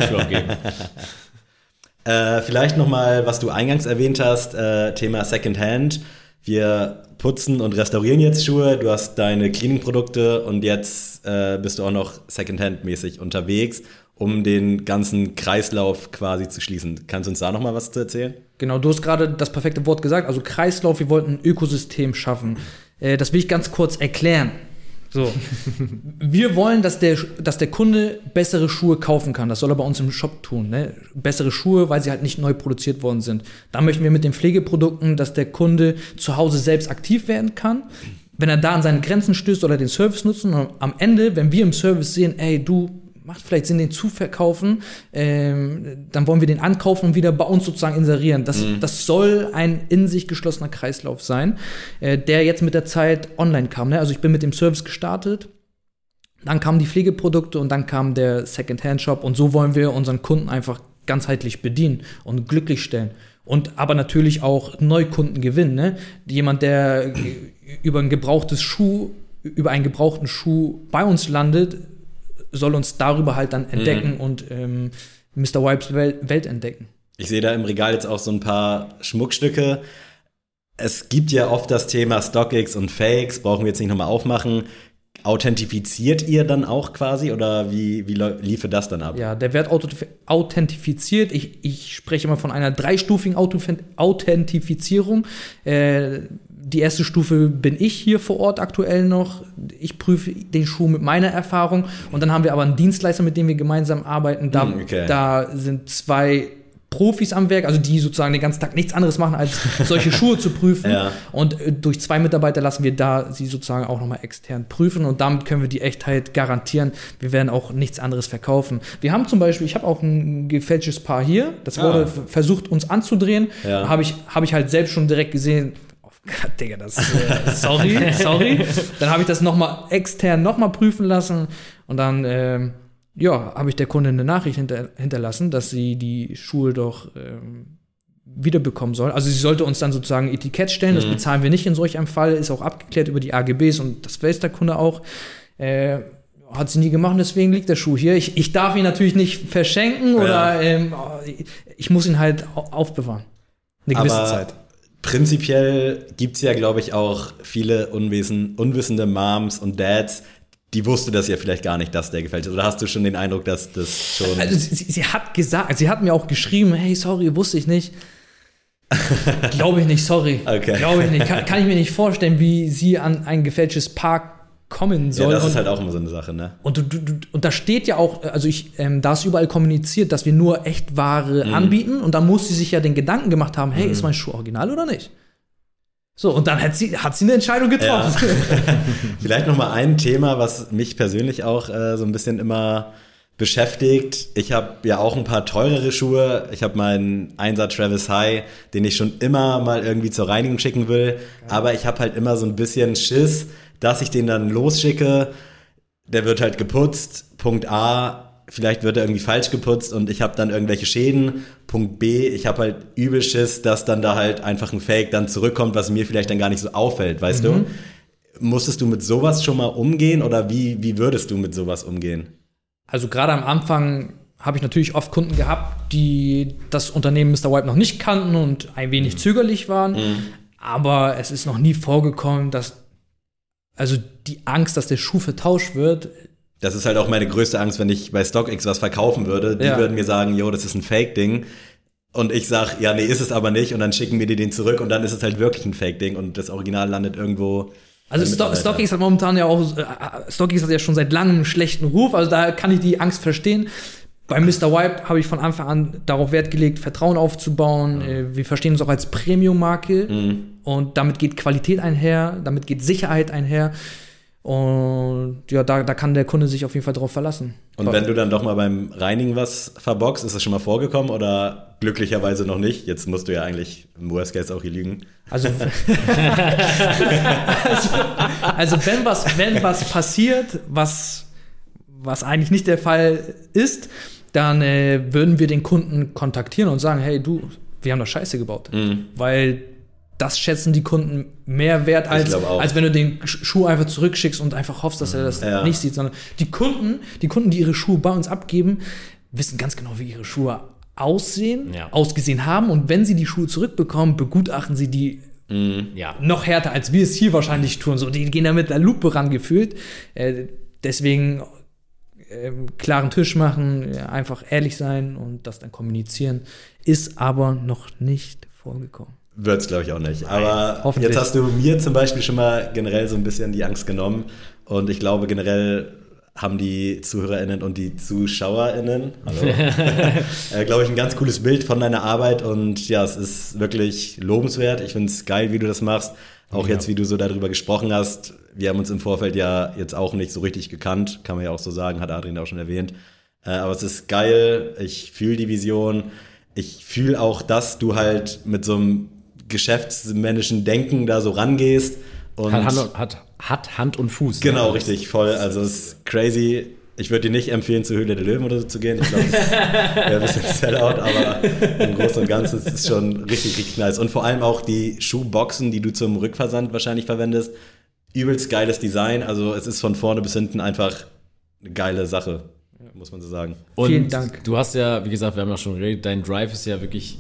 Äh, vielleicht nochmal, was du eingangs erwähnt hast, äh, Thema Secondhand. Wir putzen und restaurieren jetzt Schuhe. Du hast deine Cleaning-Produkte und jetzt äh, bist du auch noch Secondhand-mäßig unterwegs, um den ganzen Kreislauf quasi zu schließen. Kannst du uns da nochmal was zu erzählen? Genau, du hast gerade das perfekte Wort gesagt. Also Kreislauf, wir wollten ein Ökosystem schaffen. Äh, das will ich ganz kurz erklären. So. *laughs* Wir wollen, dass der, dass der Kunde bessere Schuhe kaufen kann. Das soll er bei uns im Shop tun. Ne? Bessere Schuhe, weil sie halt nicht neu produziert worden sind. Da möchten wir mit den Pflegeprodukten, dass der Kunde zu Hause selbst aktiv werden kann. Wenn er da an seine Grenzen stößt oder den Service nutzen und am Ende, wenn wir im Service sehen, ey, du macht vielleicht Sinn, den zu verkaufen, ähm, dann wollen wir den ankaufen und wieder bei uns sozusagen inserieren. Das, das soll ein in sich geschlossener Kreislauf sein, äh, der jetzt mit der Zeit online kam. Ne? Also ich bin mit dem Service gestartet, dann kamen die Pflegeprodukte und dann kam der Second-Hand-Shop und so wollen wir unseren Kunden einfach ganzheitlich bedienen und glücklich stellen. Und aber natürlich auch Neukunden gewinnen. Ne? Jemand, der *clears throat* über ein gebrauchtes Schuh, über einen gebrauchten Schuh bei uns landet, soll uns darüber halt dann entdecken und ähm, Mr. Wipes Welt, Welt entdecken. Ich sehe da im Regal jetzt auch so ein paar Schmuckstücke. Es gibt ja oft das Thema StockX und Fakes, brauchen wir jetzt nicht nochmal aufmachen. Authentifiziert ihr dann auch quasi oder wie, wie liefe das dann ab? Ja, der wird authent- authentifiziert. Ich, ich spreche immer von einer dreistufigen Authentifizierung. Äh, die erste Stufe bin ich hier vor Ort aktuell noch. Ich prüfe den Schuh mit meiner Erfahrung. Und dann haben wir aber einen Dienstleister, mit dem wir gemeinsam arbeiten. Da, Hm, okay. da sind zwei Profis am Werk, also die sozusagen den ganzen Tag nichts anderes machen, als *laughs* solche Schuhe zu prüfen. Ja. Und äh, durch zwei Mitarbeiter lassen wir da sie sozusagen auch nochmal extern prüfen und damit können wir die Echtheit garantieren. Wir werden auch nichts anderes verkaufen. Wir haben zum Beispiel, ich habe auch ein gefälschtes Paar hier, das Ah. wurde versucht uns anzudrehen. Ja. Habe ich, hab ich halt selbst schon direkt gesehen. Oh Gott, Digga, das, äh, *laughs* sorry, sorry. Dann habe ich das nochmal extern nochmal prüfen lassen und dann, ähm, ja, habe ich der Kundin eine Nachricht hinter, hinterlassen, dass sie die Schuhe doch ähm, wiederbekommen soll. Also sie sollte uns dann sozusagen Etikett stellen, das bezahlen wir nicht in solch einem Fall, ist auch abgeklärt über die AGBs und das weiß der Kunde auch. Äh, hat sie nie gemacht, deswegen liegt der Schuh hier. Ich, ich darf ihn natürlich nicht verschenken oder ähm, ich muss ihn halt au- aufbewahren. Eine gewisse Aber Zeit. prinzipiell gibt es ja, glaube ich, auch viele unwissen, unwissende Moms und Dads, die wusste das ja vielleicht gar nicht, dass der gefällt ist. Oder hast du schon den Eindruck, dass das schon. Also sie, sie hat gesagt, sie hat mir auch geschrieben, hey, sorry, wusste ich nicht. *laughs* Glaube ich nicht, sorry. Okay. Glaube ich nicht. Kann, kann ich mir nicht vorstellen, wie sie an ein gefälschtes Paar kommen soll. Ja, das und, ist halt auch immer so eine Sache, ne? und, du, du, und da steht ja auch, also ich, ähm, da ist überall kommuniziert, dass wir nur Echtware Mhm. anbieten und da muss sie sich ja den Gedanken gemacht haben, hey, ist mein Schuh original oder nicht? So, und dann hat sie, hat sie eine Entscheidung getroffen. *laughs* Vielleicht noch mal ein Thema, was mich persönlich auch äh, so ein bisschen immer beschäftigt. Ich habe ja auch ein paar teurere Schuhe. Ich habe meinen Einser Travis High, den ich schon immer mal irgendwie zur Reinigung schicken will. Aber ich habe halt immer so ein bisschen Schiss, dass ich den dann losschicke. Der wird halt geputzt. Punkt A. Vielleicht wird er irgendwie falsch geputzt und ich habe dann irgendwelche Schäden. Punkt B, ich habe halt übel Schiss, dass dann da halt einfach ein Fake dann zurückkommt, was mir vielleicht dann gar nicht so auffällt, weißt du? Musstest du mit sowas schon mal umgehen oder wie, wie würdest du mit sowas umgehen? Also gerade am Anfang habe ich natürlich oft Kunden gehabt, die das Unternehmen Mr. Wipe noch nicht kannten und ein wenig zögerlich waren. Aber es ist noch nie vorgekommen, dass also die Angst, dass der Schuh vertauscht wird, Das ist halt auch meine größte Angst, wenn ich bei StockX was verkaufen würde. Die Ja. würden mir sagen, yo, das ist ein Fake-Ding. Und ich sag, ja, nee, ist es aber nicht. Und dann schicken mir die den zurück und dann ist es halt wirklich ein Fake-Ding und das Original landet irgendwo. Also beim Sto Mitarbeiter. StockX hat momentan ja auch, äh, äh, StockX hat ja schon seit langem einen schlechten Ruf, also da kann ich die Angst verstehen. Bei Mr. Wipe habe ich von Anfang an darauf Wert gelegt, Vertrauen aufzubauen. Äh, wir verstehen uns auch als Premium-Marke Mhm. und damit geht Qualität einher, damit geht Sicherheit einher. Und ja, da, da kann der Kunde sich auf jeden Fall drauf verlassen. Und wenn du dann doch mal beim Reinigen was verbockst, ist das schon mal vorgekommen oder glücklicherweise noch nicht? Jetzt musst du ja eigentlich im Worst Case auch hier lügen. Also, *laughs* *laughs* also, also wenn was, wenn was passiert, was, was eigentlich nicht der Fall ist, dann äh, würden wir den Kunden kontaktieren und sagen, hey du, wir haben doch Scheiße gebaut. Mhm. Weil das schätzen die Kunden mehr wert, als, als wenn du den Sch- Schuh einfach zurückschickst und einfach hoffst, dass er das Ja. nicht sieht. Sondern die Kunden, die Kunden, die ihre Schuhe bei uns abgeben, wissen ganz genau, wie ihre Schuhe aussehen, Ja. ausgesehen haben. Und wenn sie die Schuhe zurückbekommen, begutachten sie die Ja. noch härter, als wir es hier wahrscheinlich tun. So, die gehen da mit der Lupe rangefühlt. Äh, deswegen äh, klaren Tisch machen, einfach ehrlich sein und das dann kommunizieren, ist aber noch nicht vorgekommen. Wird's, glaube ich, auch nicht. Aber jetzt hast du mir zum Beispiel schon mal generell so ein bisschen die Angst genommen. Und ich glaube, generell haben die ZuhörerInnen und die ZuschauerInnen, *laughs* äh, glaube ich, ein ganz cooles Bild von deiner Arbeit. Und ja, es ist wirklich lobenswert. Ich finde es geil, wie du das machst. Auch jetzt, wie du so darüber gesprochen hast. Wir haben uns im Vorfeld ja jetzt auch nicht so richtig gekannt, kann man ja auch so sagen, hat Adrian auch schon erwähnt. Äh, aber es ist geil. Ich fühle die Vision. Ich fühle auch, dass du halt mit so einem geschäftsmännischen Denken da so rangehst. Und Hat Hand, hat, hat Hand und Fuß. genau, ne? richtig, voll. Also es ist crazy. Ich würde dir nicht empfehlen, zur Höhle der Löwen oder so zu gehen. Ich glaube, das wäre ein bisschen Sellout, aber im Großen und Ganzen ist es schon richtig, richtig nice. Und vor allem auch die Schuhboxen, die du zum Rückversand wahrscheinlich verwendest. Übelst geiles Design. Also es ist von vorne bis hinten einfach eine geile Sache, muss man so sagen. Und Vielen Dank. Du hast ja, wie gesagt, wir haben ja schon geredet, dein Drive ist ja wirklich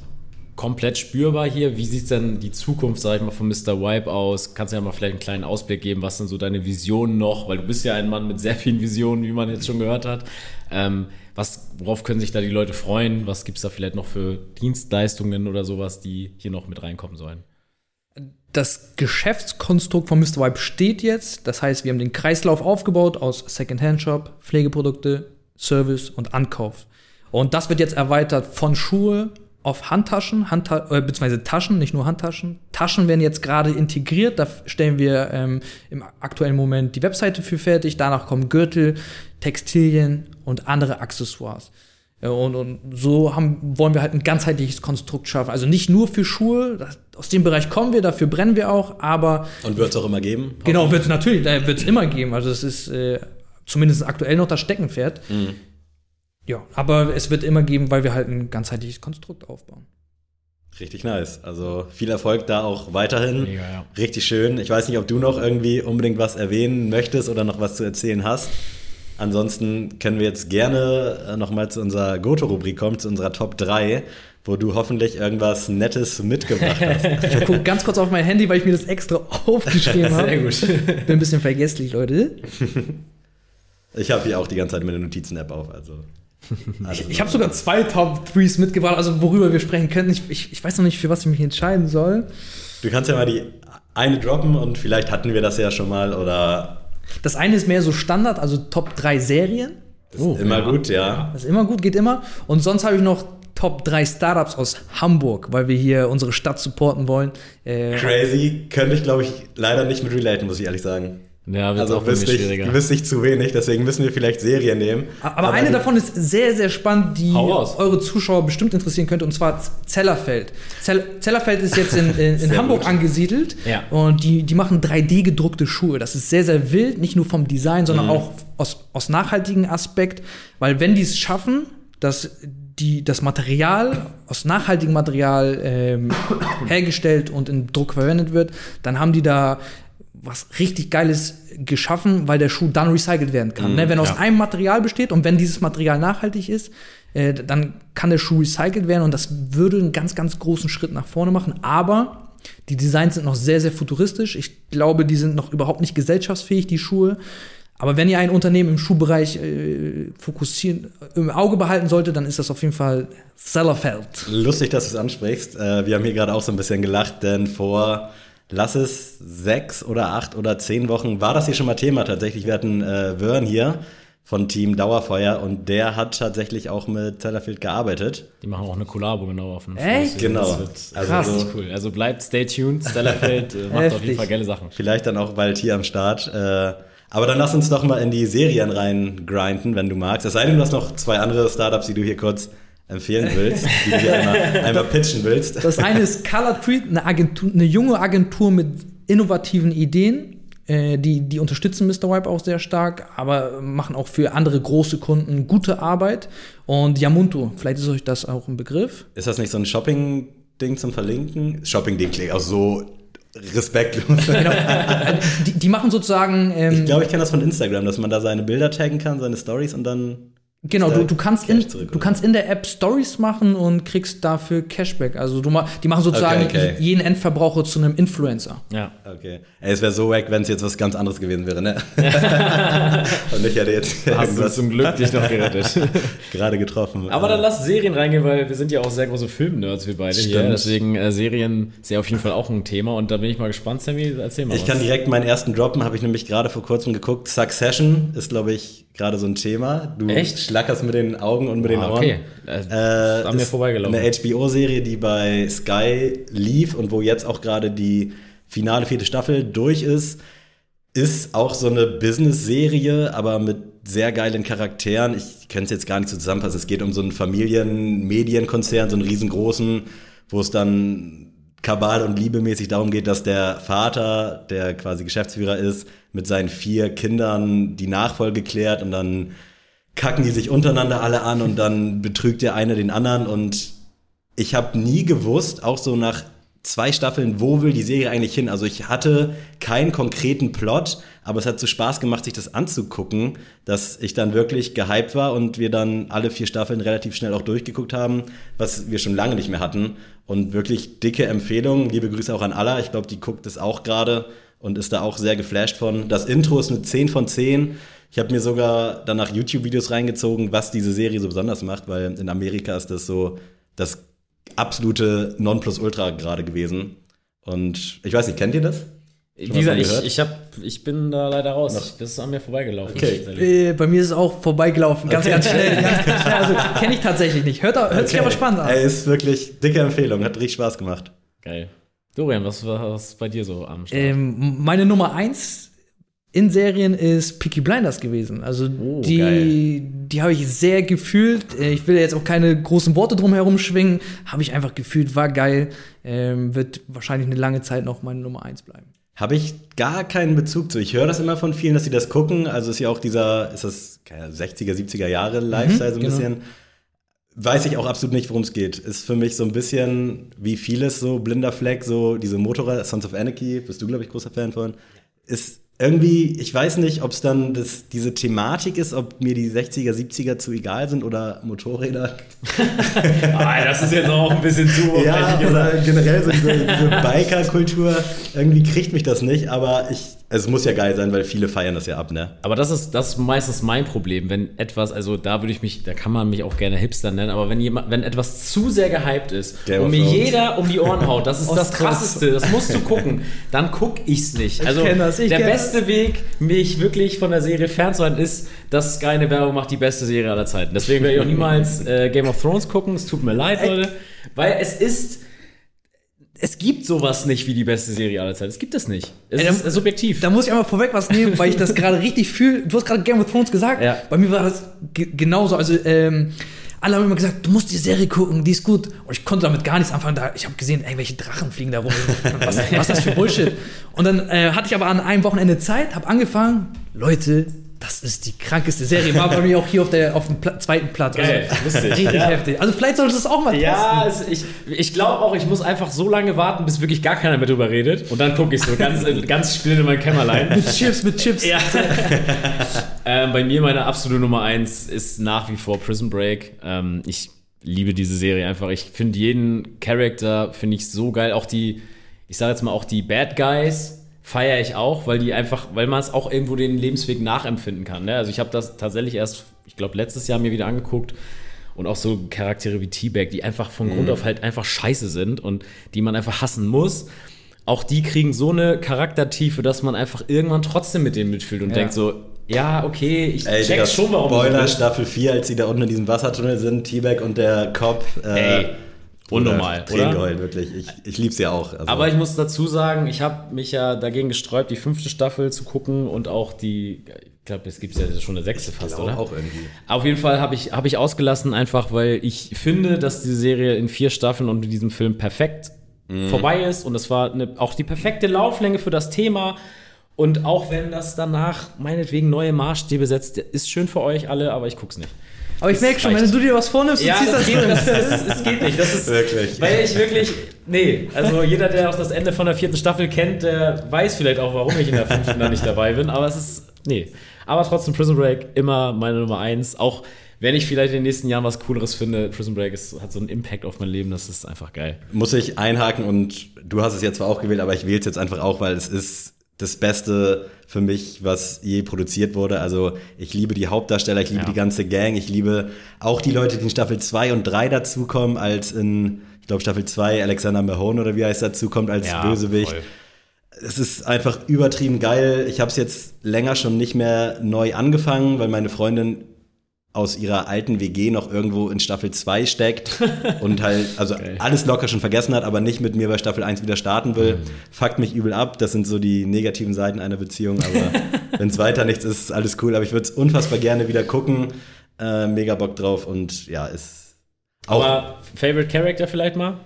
komplett spürbar hier. Wie sieht denn die Zukunft, sag ich mal, von Mr. Wipe aus? Kannst du ja mal vielleicht einen kleinen Ausblick geben, was sind so deine Visionen noch? Weil du bist ja ein Mann mit sehr vielen Visionen, wie man jetzt schon gehört hat. Ähm, was, worauf können sich da die Leute freuen? Was gibt es da vielleicht noch für Dienstleistungen oder sowas, die hier noch mit reinkommen sollen? Das Geschäftskonstrukt von Mr. Wipe steht jetzt. Das heißt, wir haben den Kreislauf aufgebaut aus Second-Hand-Shop, Pflegeprodukte, Service und Ankauf. Und das wird jetzt erweitert von Schuhe auf Handtaschen, Handta äh, beziehungsweise Taschen, nicht nur Handtaschen. Taschen werden jetzt gerade integriert. Da stellen wir ähm, im aktuellen Moment die Webseite für fertig. Danach kommen Gürtel, Textilien und andere Accessoires. Ja, Und, und so haben, wollen wir halt ein ganzheitliches Konstrukt schaffen. Also nicht nur für Schuhe, das, aus dem Bereich kommen wir, dafür brennen wir auch, aber Und wird es auch immer geben? genau, wird es natürlich, da wird es immer geben. Also es ist äh, zumindest aktuell noch das Steckenpferd. Mhm. Ja, aber es wird immer geben, weil wir halt ein ganzheitliches Konstrukt aufbauen. Richtig nice. Also viel Erfolg da auch weiterhin. Mega, ja. Richtig schön. Ich weiß nicht, ob du noch irgendwie unbedingt was erwähnen möchtest oder noch was zu erzählen hast. Ansonsten können wir jetzt gerne äh, nochmal zu unserer Goto-Rubrik kommen, zu unserer Top 3, wo du hoffentlich irgendwas Nettes mitgebracht hast. *laughs* Ich gucke ganz kurz auf mein Handy, weil ich mir das extra *laughs* aufgeschrieben habe. gut. *laughs* Bin ein bisschen vergesslich, Leute. Ich habe hier auch die ganze Zeit meine Notizen-App auf, also. *laughs* alles Ich habe sogar zwei Top 3s mitgebracht, also worüber wir sprechen könnten. Ich, ich, ich weiß noch nicht, für was ich mich entscheiden soll. Du kannst ja mal die eine droppen und vielleicht hatten wir das ja schon mal oder Das eine ist mehr so Standard, also Top 3 Serien. Oh, immer ja. gut, ja. Das ist immer gut, geht immer. Und sonst habe ich noch Top 3 Startups aus Hamburg, weil wir hier unsere Stadt supporten wollen. Äh, Crazy, könnte ich, glaube ich, leider nicht mit relaten, muss ich ehrlich sagen. Ja, wird also auch wüsste ich, wüsste ich zu wenig, deswegen müssen wir vielleicht Serien nehmen. Aber, Aber eine davon ist sehr, sehr spannend, die eure Zuschauer bestimmt interessieren könnte, und zwar Zellerfeld. Zellerfeld ist jetzt in, *laughs* in, in Hamburg gut. angesiedelt ja. und die, die machen 3D-gedruckte Schuhe. Das ist sehr, sehr wild, nicht nur vom Design, sondern mhm. auch aus, aus nachhaltigen Aspekt, weil wenn die es schaffen, dass die, das Material aus nachhaltigem Material ähm, *coughs* hergestellt und in Druck verwendet wird, dann haben die da was richtig Geiles geschaffen, weil der Schuh dann recycelt werden kann. Mm, ne? Wenn er ja. aus einem Material besteht und wenn dieses Material nachhaltig ist, äh, dann kann der Schuh recycelt werden und das würde einen ganz, ganz großen Schritt nach vorne machen. Aber die Designs sind noch sehr, sehr futuristisch. Ich glaube, die sind noch überhaupt nicht gesellschaftsfähig, die Schuhe. Aber wenn ihr ein Unternehmen im Schuhbereich äh, fokussieren, im Auge behalten sollte, dann ist das auf jeden Fall Sellerfeld. Lustig, dass du es ansprichst. Äh, wir haben hier gerade auch so ein bisschen gelacht, denn vor lass es sechs oder acht oder zehn Wochen, war das hier schon mal Thema tatsächlich. Wir hatten äh, Wörn hier von Team Dauerfeuer und der hat tatsächlich auch mit Tellerfield gearbeitet. Die machen auch eine Kollabo genau auf dem Echt? Genau. also Krass. So, cool. Also bleibt stay tuned. Tellerfield äh, macht auf jeden Fall geile Sachen. Vielleicht dann auch bald hier am Start. Äh, aber dann lass uns doch mal in die Serien rein grinden, wenn du magst. Es sei denn, du hast noch zwei andere Startups, die du hier kurz empfehlen willst, die du hier einmal, *laughs* einmal pitchen willst. Das eine ist Color Treat, eine, Agentur, eine junge Agentur mit innovativen Ideen. Äh, die, die unterstützen Mr. Wipe auch sehr stark, aber machen auch für andere große Kunden gute Arbeit. Und Yamunto, vielleicht ist euch das auch ein Begriff. Ist das nicht so ein Shopping-Ding zum Verlinken? Shopping-Ding klingt auch so respektlos. *laughs* Genau. Die, die machen sozusagen. Ähm, ich glaube, ich kenne das von Instagram, dass man da seine Bilder taggen kann, seine Stories und dann Genau, du, du, kannst in, du kannst in der App Stories machen und kriegst dafür Cashback. Also du, die machen sozusagen okay, okay. jeden Endverbraucher zu einem Influencer. Ja. Okay. Ey, es wäre so wack, wenn es jetzt was ganz anderes gewesen wäre, ne? *laughs* und ich hätte jetzt Hast du zum Glück dich noch gerettet. *laughs* Gerade getroffen. Aber dann lass Serien reingehen, weil wir sind ja auch sehr große Film-Nerds, wir beide Stimmt. hier. Deswegen äh, Serien ist ja auf jeden Fall auch ein Thema und da bin ich mal gespannt, Sammy, erzähl mal Ich was. kann direkt meinen ersten droppen, habe ich nämlich gerade vor kurzem geguckt. Succession ist, glaube ich, gerade so ein Thema. Du Echt? Schlackerst mit den Augen und mit den ah, Ohren. Okay, äh, äh, an mir vorbeigelaufen. Eine HBO-Serie, die bei Sky lief und wo jetzt auch gerade die finale vierte Staffel durch ist, ist auch so eine Business-Serie, aber mit sehr geilen Charakteren. Ich könnte es jetzt gar nicht so zusammenfassen. Es geht um so einen Familien-Medienkonzern, so einen riesengroßen, wo es dann Kabal und Liebemäßig darum geht, dass der Vater, der quasi Geschäftsführer ist, mit seinen vier Kindern die Nachfolge klärt und dann kacken die sich untereinander alle an und dann betrügt der eine den anderen und ich habe nie gewusst, auch so nach zwei Staffeln, wo will die Serie eigentlich hin? Also ich hatte keinen konkreten Plot, aber es hat so Spaß gemacht, sich das anzugucken, dass ich dann wirklich gehypt war und wir dann alle vier Staffeln relativ schnell auch durchgeguckt haben, was wir schon lange nicht mehr hatten. Und wirklich dicke Empfehlung. Liebe Grüße auch an Allah. Ich glaube, die guckt es auch gerade und ist da auch sehr geflasht von. Das Intro ist eine 10 von 10. Ich habe mir sogar danach YouTube-Videos reingezogen, was diese Serie so besonders macht, weil in Amerika ist das so das absolute Nonplusultra gerade gewesen. Und ich weiß nicht, kennt ihr das? Wie gesagt, ich, ich, hab, ich bin da leider raus. Ich, das ist an mir vorbeigelaufen. Okay. Äh, bei mir ist es auch vorbeigelaufen. Ganz, okay. ganz schnell. ganz, ganz schnell. Also *laughs* kenne ich tatsächlich nicht. Hört, hört okay. sich aber spannend an. Er ist wirklich dicke Empfehlung. Hat richtig Spaß gemacht. Geil. Dorian, was war bei dir so am Start? Ähm, meine Nummer eins in Serien ist Peaky Blinders gewesen. Also oh, die, die habe ich sehr gefühlt. Äh, ich will jetzt auch keine großen Worte drum herum schwingen. Habe ich einfach gefühlt, war geil. Ähm, wird wahrscheinlich eine lange Zeit noch meine Nummer eins bleiben. Habe ich gar keinen Bezug zu. Ich höre das immer von vielen, dass sie das gucken. Also ist ja auch dieser, ist das 60er, 70er Jahre Lifestyle mhm, so ein genau. bisschen. Weiß ich auch absolut nicht, worum es geht. Ist für mich so ein bisschen wie vieles so blinder Fleck, so diese Motorrad, Sons of Anarchy, bist du, glaube ich, großer Fan von. Ist irgendwie, ich weiß nicht, ob es dann das, diese Thematik ist, ob mir die 60er, 70er zu egal sind oder Motorräder. *laughs* ah, das ist jetzt auch ein bisschen zu Ja, oder generell so diese, diese Biker-Kultur, irgendwie kriegt mich das nicht, aber ich es muss ja geil sein, weil viele feiern das ja ab, ne? Aber das ist, das ist meistens mein Problem, wenn etwas, also da würde ich mich, da kann man mich auch gerne Hipster nennen, aber wenn jemand, wenn etwas zu sehr gehypt ist Game und mir Thrones. jeder um die Ohren haut, das ist das krasseste, das musst du gucken, *laughs* dann guck ich's nicht. Also kenn das, ich der beste Weg, mich wirklich von der Serie fernzuhalten, ist, dass Sky eine Werbung macht, die beste Serie aller Zeiten. Deswegen werde ich auch niemals äh, Game of Thrones gucken, es tut mir leid, Leute, weil es ist es gibt sowas nicht wie die beste Serie aller Zeiten. Es gibt es nicht. Es Ey, da- ist subjektiv. Da muss ich einmal vorweg was nehmen, weil ich das gerade richtig fühle. Du hast gerade Game of Thrones gesagt. Ja. Bei mir war das ge genauso. Also, ähm, alle haben immer gesagt, du musst die Serie gucken, die ist gut. Und ich konnte damit gar nichts anfangen. Da, ich habe gesehen, irgendwelche Drachen fliegen da rum. Was, was ist das für Bullshit? Und dann äh, hatte ich aber an einem Wochenende Zeit, habe angefangen. Leute, das ist die krankeste Serie. War bei mir auch hier auf, der, auf dem Pla zweiten Platz. Geil, also, lustig. richtig Ja. heftig. Also vielleicht solltest du es auch mal Ja, testen. es, ich, ich glaube auch, ich muss einfach so lange warten, bis wirklich gar keiner mehr drüber redet. Und dann gucke ich so ganz, ganz still in mein Kämmerlein. Mit Chips, mit Chips. Ja. *laughs* ähm, bei mir meine absolute Nummer eins ist nach wie vor Prison Break. Ähm, ich liebe diese Serie einfach. Ich finde jeden Charakter finde ich so geil. Auch die, ich sage jetzt mal auch die Bad Guys feiere ich auch, weil die einfach, weil man es auch irgendwo den Lebensweg nachempfinden kann. Ne? Also ich habe das tatsächlich erst, ich glaube letztes Jahr mir wieder angeguckt und auch so Charaktere wie T-Bag, die einfach von Grund auf halt einfach scheiße sind und die man einfach hassen muss. Auch die kriegen so eine Charaktertiefe, dass man einfach irgendwann trotzdem mit denen mitfühlt und Ja. denkt so, ja, okay, ich Ey, check schon, warum Spoiler. Staffel 4, als sie da unten in diesem Wassertunnel sind, T-Bag und der Cop. Ey, unnormal, Tränen oder? geheult, wirklich. Ich, ich lieb's ja auch. Also, Aber ich muss dazu sagen, ich habe mich ja dagegen gesträubt, die fünfte Staffel zu gucken und auch die, ich glaube, es gibt ja schon eine sechste fast, glaube oder? auch irgendwie. Auf jeden Fall habe ich, hab ich ausgelassen, einfach weil ich finde, dass diese Serie in vier Staffeln und in diesem Film perfekt vorbei ist. Und es war eine, auch die perfekte Lauflänge für das Thema. Und auch wenn das danach meinetwegen neue Maßstäbe setzt, ist schön für euch alle, aber ich guck's nicht. Aber ich merke schon, wenn du dir was vornimmst, Ja, du ziehst das das geht, das, das, das geht nicht. Das ist Wirklich. Weil ich wirklich, nee, also jeder, der auch das Ende von der vierten Staffel kennt, der weiß vielleicht auch, warum ich in der fünften da nicht dabei bin. Aber es ist, nee. Aber trotzdem Prison Break immer meine Nummer eins. Auch wenn ich vielleicht in den nächsten Jahren was Cooleres finde, Prison Break ist, hat so einen Impact auf mein Leben. Das ist einfach geil. Muss ich einhaken und du hast es jetzt zwar auch gewählt, aber ich wähle es jetzt einfach auch, weil es ist das Beste für mich, was je produziert wurde. Also ich liebe die Hauptdarsteller, ich liebe Ja. die ganze Gang, ich liebe auch die Leute, die in Staffel 2 und 3 dazukommen, als in, ich glaube, Staffel 2 Alexander Mahone oder wie heißt dazukommt als Bösewicht. voll. Es ist einfach übertrieben geil. Ich habe es jetzt länger schon nicht mehr neu angefangen, weil meine Freundin aus ihrer alten WG noch irgendwo in Staffel 2 steckt *laughs* und halt, also alles locker schon vergessen hat, aber nicht mit mir bei Staffel 1 wieder starten will. Fuckt mich übel ab. Das sind so die negativen Seiten einer Beziehung, aber *laughs* wenn es weiter nichts ist, ist alles cool. Aber ich würde es unfassbar gerne wieder gucken. Äh, mega Bock drauf und ja, ist auch. Aber Favorite Character vielleicht mal?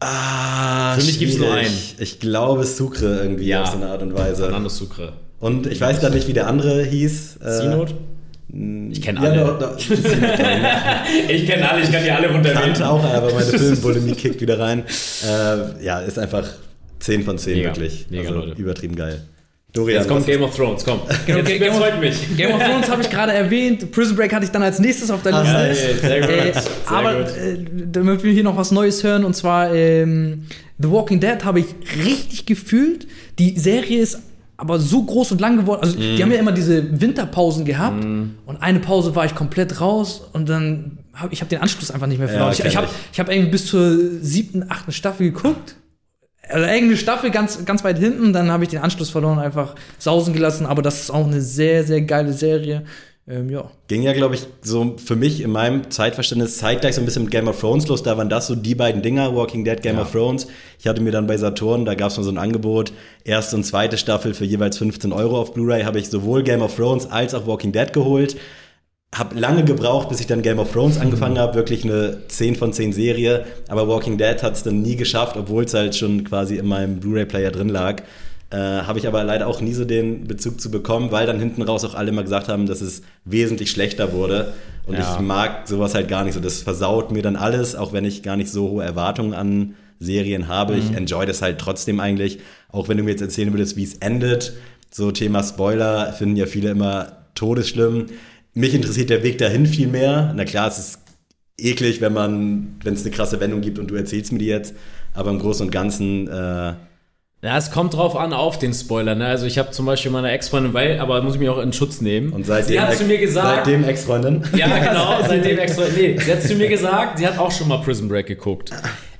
ah, Für mich gibt's nur schwierig. einen. Ich glaube Sucre irgendwie Ja. auf so eine Art und Weise. Fernando Sucre. Und ich weiß gerade nicht, wie der andere hieß. Äh, Sinot? Ich kenne Ja, alle. doch, doch. *laughs* Ich kenne alle, ich kann die alle runternehmen. auch, aber meine *laughs* Filmbulimie kickt wieder rein. Äh, ja, ist einfach 10 von 10 Mega, wirklich. mega, also, Leute. Übertrieben geil. Dorian, Jetzt kommt Game of Thrones, komm. *laughs* Game- Jetzt Game- überzeugt mich. Game of Thrones habe ich gerade erwähnt. Prison Break hatte ich dann als nächstes auf der Liste. Geil, sehr gut. Äh, Sehr aber gut. äh, damit wir hier noch was Neues hören, und zwar ähm, The Walking Dead habe ich richtig gefühlt. Die Serie ist aber so groß und lang geworden. Also, Mhm. die haben ja immer diese Winterpausen gehabt. Und eine Pause war ich komplett raus. Und dann habe ich hab den Anschluss einfach nicht mehr verloren. ich kenn ich habe ich. ich hab irgendwie bis zur siebten, achten Staffel geguckt. Also irgendeine Staffel ganz, ganz weit hinten, dann habe ich den Anschluss verloren, einfach sausen gelassen. Aber das ist auch eine sehr, sehr geile Serie. Ähm, ja. Ging ja, glaube ich, so für mich in meinem Zeitverständnis zeitgleich so ein bisschen mit Game of Thrones los. Da waren das so die beiden Dinger, Walking Dead, Game Ja. of Thrones. Ich hatte mir dann bei Saturn, da gab es mal so ein Angebot, erste und zweite Staffel für jeweils 15 Euro auf Blu-ray, habe ich sowohl Game of Thrones als auch Walking Dead geholt. Hab lange gebraucht, bis ich dann Game of Thrones angefangen habe. Wirklich eine 10 von 10 Serie. Aber Walking Dead hat es dann nie geschafft, obwohl es halt schon quasi in meinem Blu-ray-Player drin lag. Äh, habe ich aber leider auch nie so den Bezug zu bekommen, weil dann hinten raus auch alle immer gesagt haben, dass es wesentlich schlechter wurde. Und Ja. ich mag sowas halt gar nicht so. Das versaut mir dann alles, auch wenn ich gar nicht so hohe Erwartungen an Serien habe. Ich enjoy das halt trotzdem eigentlich. Auch wenn du mir jetzt erzählen würdest, wie es endet. So Thema Spoiler finden ja viele immer todesschlimm. Mich interessiert der Weg dahin viel mehr. Na klar, es ist eklig, wenn man, wenn es eine krasse Wendung gibt und du erzählst mir die jetzt. Aber im Großen und Ganzen, äh, Ja, es kommt drauf an auf den Spoiler. Ne? Also ich habe zum Beispiel meine Ex-Freundin, weil, aber muss ich mich auch in Schutz nehmen. Und seitdem, sie hat zu mir gesagt, seitdem Ex-Freundin. ja *laughs* genau, seitdem Ex-Freundin. Nee, sie hat zu mir gesagt, sie hat auch schon mal Prison Break geguckt.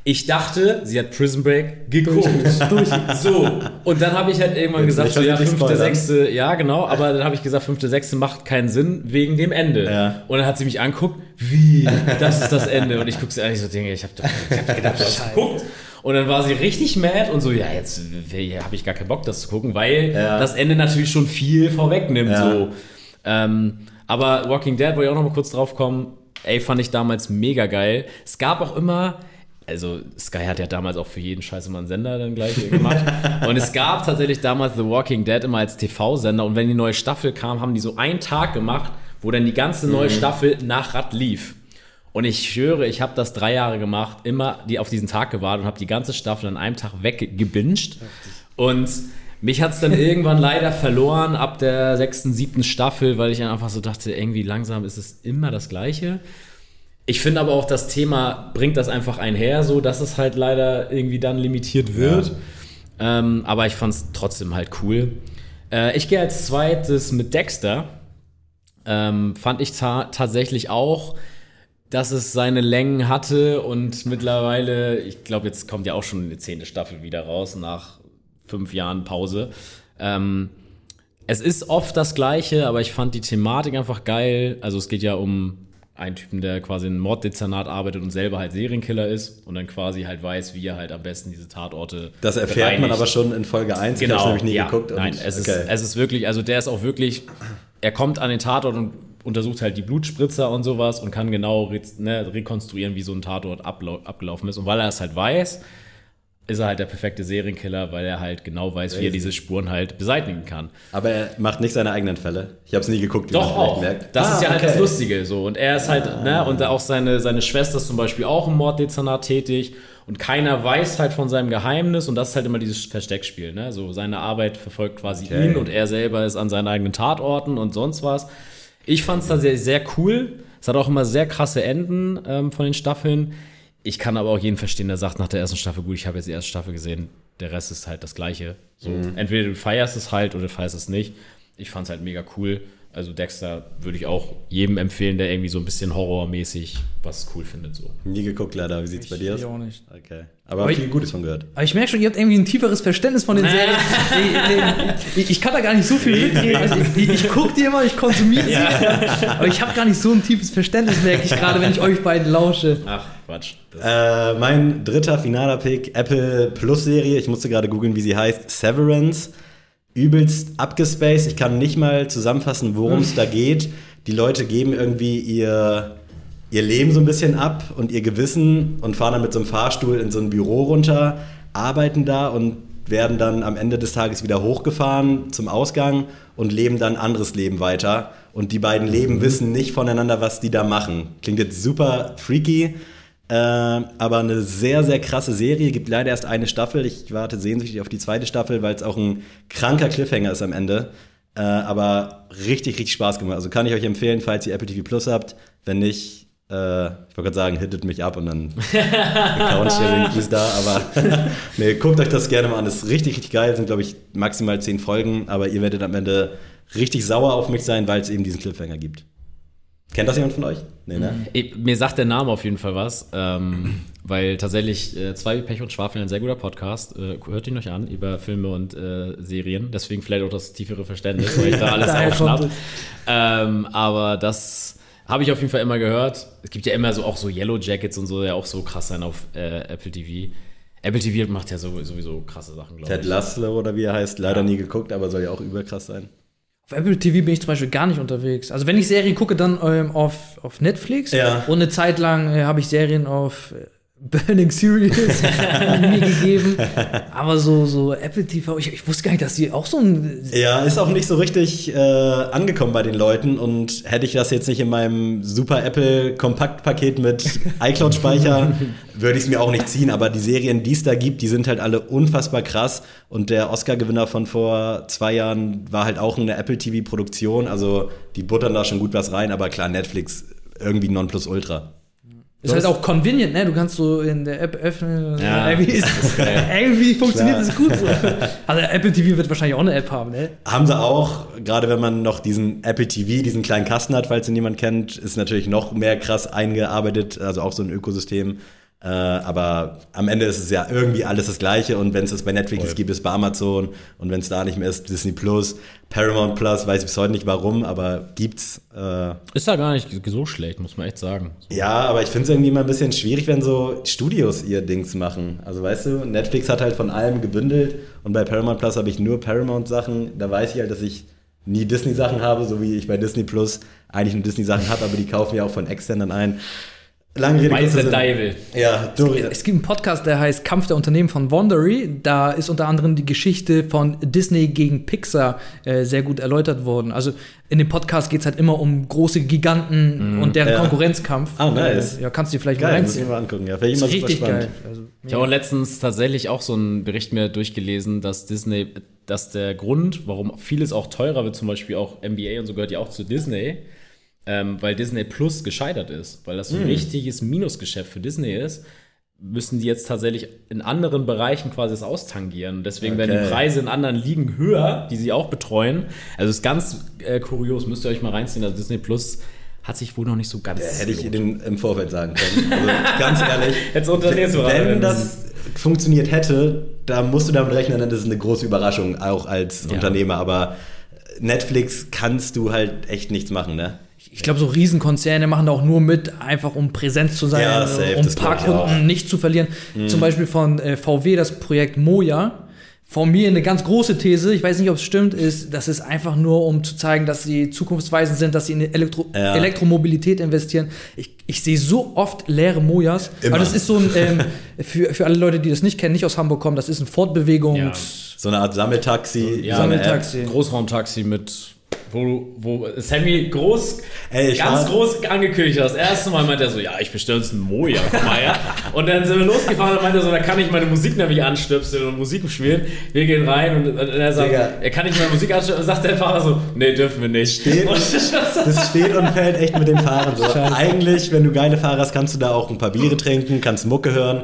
Ich dachte, sie hat Prison Break geguckt. Durch. *laughs* So. Und dann habe ich halt irgendwann Jetzt gesagt, so, ja, fünfte, spoilern. sechste, ja, genau, aber dann habe ich gesagt, fünfte, sechste macht keinen Sinn wegen dem Ende. Ja. Und dann hat sie mich anguckt, wie, das ist das Ende. Und ich gucke sie an, ich so, Dinge, ich habe ich hab gedacht, du hast geguckt. Und dann war sie richtig mad und so, ja, jetzt habe ich gar keinen Bock, das zu gucken, weil Ja. das Ende natürlich schon viel vorwegnimmt. Ja. So. Ähm, aber Walking Dead, wollte ich auch noch mal kurz drauf kommen, ey, fand ich damals mega geil. Es gab auch immer, also Sky hat ja damals auch für jeden Scheiß immer einen Sender dann gleich gemacht. *laughs* und es gab tatsächlich damals The Walking Dead immer als TV-Sender und wenn die neue Staffel kam, haben die so einen Tag gemacht, wo dann die ganze neue Staffel nach Rad lief. Und ich schwöre, ich habe das drei Jahre gemacht, immer die auf diesen Tag gewartet und habe die ganze Staffel an einem Tag weggebinged. Und mich hat es dann *laughs* irgendwann leider verloren ab der sechsten, siebten Staffel, weil ich dann einfach so dachte, irgendwie langsam ist es immer das Gleiche. Ich finde aber auch, das Thema bringt das einfach einher, so dass es halt leider irgendwie dann limitiert wird. Ähm, aber ich fand es trotzdem halt cool. Äh, ich gehe als zweites mit Dexter. Ähm, fand ich ta tatsächlich auch, dass es seine Längen hatte und mittlerweile, ich glaube, jetzt kommt ja auch schon die zehnte Staffel wieder raus nach fünf Jahren Pause. Ähm, es ist oft das Gleiche, aber ich fand die Thematik einfach geil. Also es geht ja um einen Typen, der quasi in Morddezernat arbeitet und selber halt Serienkiller ist und dann quasi halt weiß, wie er halt am besten diese Tatorte Das erfährt man bereinigt. aber schon in Folge 1. Ich habe nämlich nie ja. geguckt. und- Nein, es, okay. ist, es ist wirklich, also der ist auch wirklich, er kommt an den Tatort und untersucht halt die Blutspritzer und sowas und kann genau re ne, rekonstruieren, wie so ein Tatort abgelaufen ist. Und weil er es halt weiß, ist er halt der perfekte Serienkiller, weil er halt genau weiß, wie er Crazy. diese Spuren halt beseitigen kann. aber er macht nicht seine eigenen Fälle. Ich habe es nie geguckt, wie Doch man auch. merkt. Das Ah, ist ja halt okay. das Lustige so. Und er ist halt, ne, und auch seine, seine Schwester ist zum Beispiel auch im Morddezernat tätig. Und keiner weiß halt von seinem Geheimnis und das ist halt immer dieses Versteckspiel, ne? So seine Arbeit verfolgt quasi Okay. ihn und er selber ist an seinen eigenen Tatorten und sonst was. Ich fand es da sehr, sehr cool. Es hat auch immer sehr krasse Enden ähm, von den Staffeln. Ich kann aber auch jeden verstehen, der sagt nach der ersten Staffel, gut, ich habe jetzt die erste Staffel gesehen, der Rest ist halt das Gleiche. So, entweder du feierst es halt oder du feierst es nicht. Ich fand es halt mega cool. Also Dexter würde ich auch jedem empfehlen, der irgendwie so ein bisschen horrormäßig was cool findet. So. Nie geguckt, leider. Wie sieht's bei dir aus? Ich auch nicht. Okay. Aber, Aber ich- viel Gutes von gehört. Aber ich merke schon, ihr habt irgendwie ein tieferes Verständnis von den Serien. *laughs* ich, ich, ich kann da gar nicht so viel mitreden. Also ich, ich gucke die immer, ich konsumiere sie. Aber ich habe gar nicht so ein tiefes Verständnis, merke ich gerade, wenn ich euch beiden lausche. Ach, Quatsch. Äh, mein dritter finaler Pick, Apple Plus Serie. Ich musste gerade googeln, wie sie heißt. Severance. Übelst abgespaced. Ich kann nicht mal zusammenfassen, worum es *laughs* da geht. Die Leute geben irgendwie ihr, ihr Leben so ein bisschen ab und ihr Gewissen und fahren dann mit so einem Fahrstuhl in so ein Büro runter, arbeiten da und werden dann am Ende des Tages wieder hochgefahren zum Ausgang und leben dann ein anderes Leben weiter. Und die beiden Leben wissen nicht voneinander, was die da machen. Klingt jetzt super freaky, äh, aber eine sehr, sehr krasse Serie. Gibt leider erst eine Staffel. Ich warte sehnsüchtig auf die zweite Staffel, weil es auch ein kranker Cliffhanger ist am Ende. Äh, aber richtig, richtig Spaß gemacht. Also kann ich euch empfehlen, falls ihr Apple TV Plus habt. Wenn nicht, äh, ich wollte gerade sagen, hittet mich ab und dann *laughs* Account-Sharing ist da. Aber *laughs* nee, guckt euch das gerne mal an. Das ist richtig, richtig geil. Sind, glaube ich, maximal zehn Folgen. Aber ihr werdet am Ende richtig sauer auf mich sein, weil es eben diesen Cliffhanger gibt. Kennt das jemand von euch? Nee, ne? Ich, mir sagt der Name auf jeden Fall was, ähm, weil tatsächlich äh, zwei Pech und Schwafel ein sehr guter Podcast. Äh, hört ihn euch an über Filme und äh, Serien. Deswegen vielleicht auch das tiefere Verständnis, weil ich da *laughs* alles aufschnapp. Ähm, aber das habe ich auf jeden Fall immer gehört. Es gibt ja immer so auch so Yellow Jackets und so, ja auch so krass sein auf äh, Apple TV. Apple TV macht ja so, sowieso krasse Sachen, glaube Ted ich. Laszlo oder wie er heißt, leider nie geguckt, aber soll ja auch überkrass sein. Auf Apple TV bin ich zum Beispiel gar nicht unterwegs. Also wenn ich Serien gucke, dann ähm, auf, auf Netflix. Ja. Und eine Zeit lang äh, habe ich Serien auf äh, Burning Series *laughs* mir gegeben. Aber so, so Apple TV, ich, ich wusste gar nicht, dass die auch so ein. Ja, ist auch nicht so richtig äh, angekommen bei den Leuten und hätte ich das jetzt nicht in meinem super Apple Kompaktpaket mit *laughs* iCloud-Speicher, würde ich es mir auch nicht ziehen. Aber die Serien, die es da gibt, die sind halt alle unfassbar krass. Und der Oscar-Gewinner von vor zwei Jahren war halt auch eine Apple TV-Produktion. Also die buttern da schon gut was rein, aber klar, Netflix irgendwie Nonplusultra. Ist halt auch convenient, ne? Du kannst so in der App öffnen. Ja, *laughs* irgendwie, ist, *laughs* *laughs* irgendwie funktioniert das gut so. Also Apple TV wird wahrscheinlich auch eine App haben, ne? Haben sie auch, gerade wenn man noch diesen Apple TV, diesen kleinen Kasten hat, falls ihn jemand kennt, ist natürlich noch mehr krass eingearbeitet, also auch so ein Ökosystem. Äh, aber am Ende ist es ja irgendwie alles das Gleiche und wenn es das bei Netflix Voll. gibt, ist bei Amazon und wenn es da nicht mehr ist, Disney Plus, Paramount Plus, weiß ich bis heute nicht warum, aber gibt's. Äh, Ist ja gar nicht so schlecht, muss man echt sagen. ja, aber ich finde es irgendwie immer ein bisschen schwierig, wenn so Studios ihr Dings machen. Also weißt du, Netflix hat halt von allem gebündelt und bei Paramount Plus habe ich nur Paramount-Sachen. Da weiß ich halt, dass ich nie Disney-Sachen habe, so wie ich bei Disney Plus eigentlich nur Disney-Sachen habe, aber die kaufen ja auch von extern dann ein. Lange Rede, Weiß kurzer der Sinn. Deibel. Ja, Dori, Es gibt einen Podcast, der heißt Kampf der Unternehmen von Wondery. Da ist unter anderem die Geschichte von Disney gegen Pixar äh, sehr gut erläutert worden. Also in dem Podcast geht es halt immer um große Giganten und deren Ja. Konkurrenzkampf. Ah, nice. Äh, ja, kannst du dir vielleicht mal geil, muss ich reinziehen. mal angucken. Ja, ist super richtig spannend. geil. Also, Ich habe auch letztens tatsächlich auch so einen Bericht mir durchgelesen, dass Disney, dass der Grund, warum vieles auch teurer wird, zum Beispiel auch NBA und so gehört ja auch zu Disney, ähm, weil Disney Plus gescheitert ist, weil das so ein richtiges Minusgeschäft für Disney ist, müssen die jetzt tatsächlich in anderen Bereichen quasi das austangieren. Deswegen werden die Okay. Preise in anderen Ligen höher, die sie auch betreuen. Also ist ganz äh, kurios, müsst ihr euch mal reinziehen. Also Disney Plus hat sich wohl noch nicht so ganz. Hätte ich den im Vorfeld sagen können. Also *laughs* ganz ehrlich. Jetzt Wenn werden das funktioniert hätte, da musst du damit rechnen, dann ist es eine große Überraschung, auch als Ja. Unternehmer. Aber Netflix kannst du halt echt nichts machen, ne? Ich glaube, so Riesenkonzerne machen da auch nur mit, einfach um Präsenz zu sein, Ja, safe, um ein paar. Kunden nicht zu verlieren. Zum Beispiel von äh, VW das Projekt Moja. Von mir eine ganz große These, ich weiß nicht, ob es stimmt, ist, das ist einfach nur, um zu zeigen, dass sie zukunftsweisend sind, dass sie in Elektro Ja. Elektromobilität investieren. Ich, ich sehe so oft leere Mojas. Immer. Aber das ist so ein, ähm, *laughs* für, für alle Leute, die das nicht kennen, nicht aus Hamburg kommen, das ist ein Fortbewegungs... So eine Art Sammeltaxi. Ja, so App. Sammeltaxi. Großraumtaxi mit, wo, wo Sammy groß, Ey, ganz war- groß angekündigt hat. Das erste Mal meinte er so, ja, ich bestelle uns einen Moja, komm mal her. Und dann sind wir losgefahren und meinte er so, da kann ich meine Musik nämlich anstöpseln und Musik spielen. Wir gehen rein und, und er sagt, Digga. er kann nicht meine Musik anstöpseln. Und sagt der Fahrer so, nee, dürfen wir nicht. Steht- Und- *laughs* Das steht und fällt echt mit den Fahrern so. Eigentlich, wenn du geile Fahrer hast, kannst du da auch ein paar Biere trinken, kannst Mucke hören.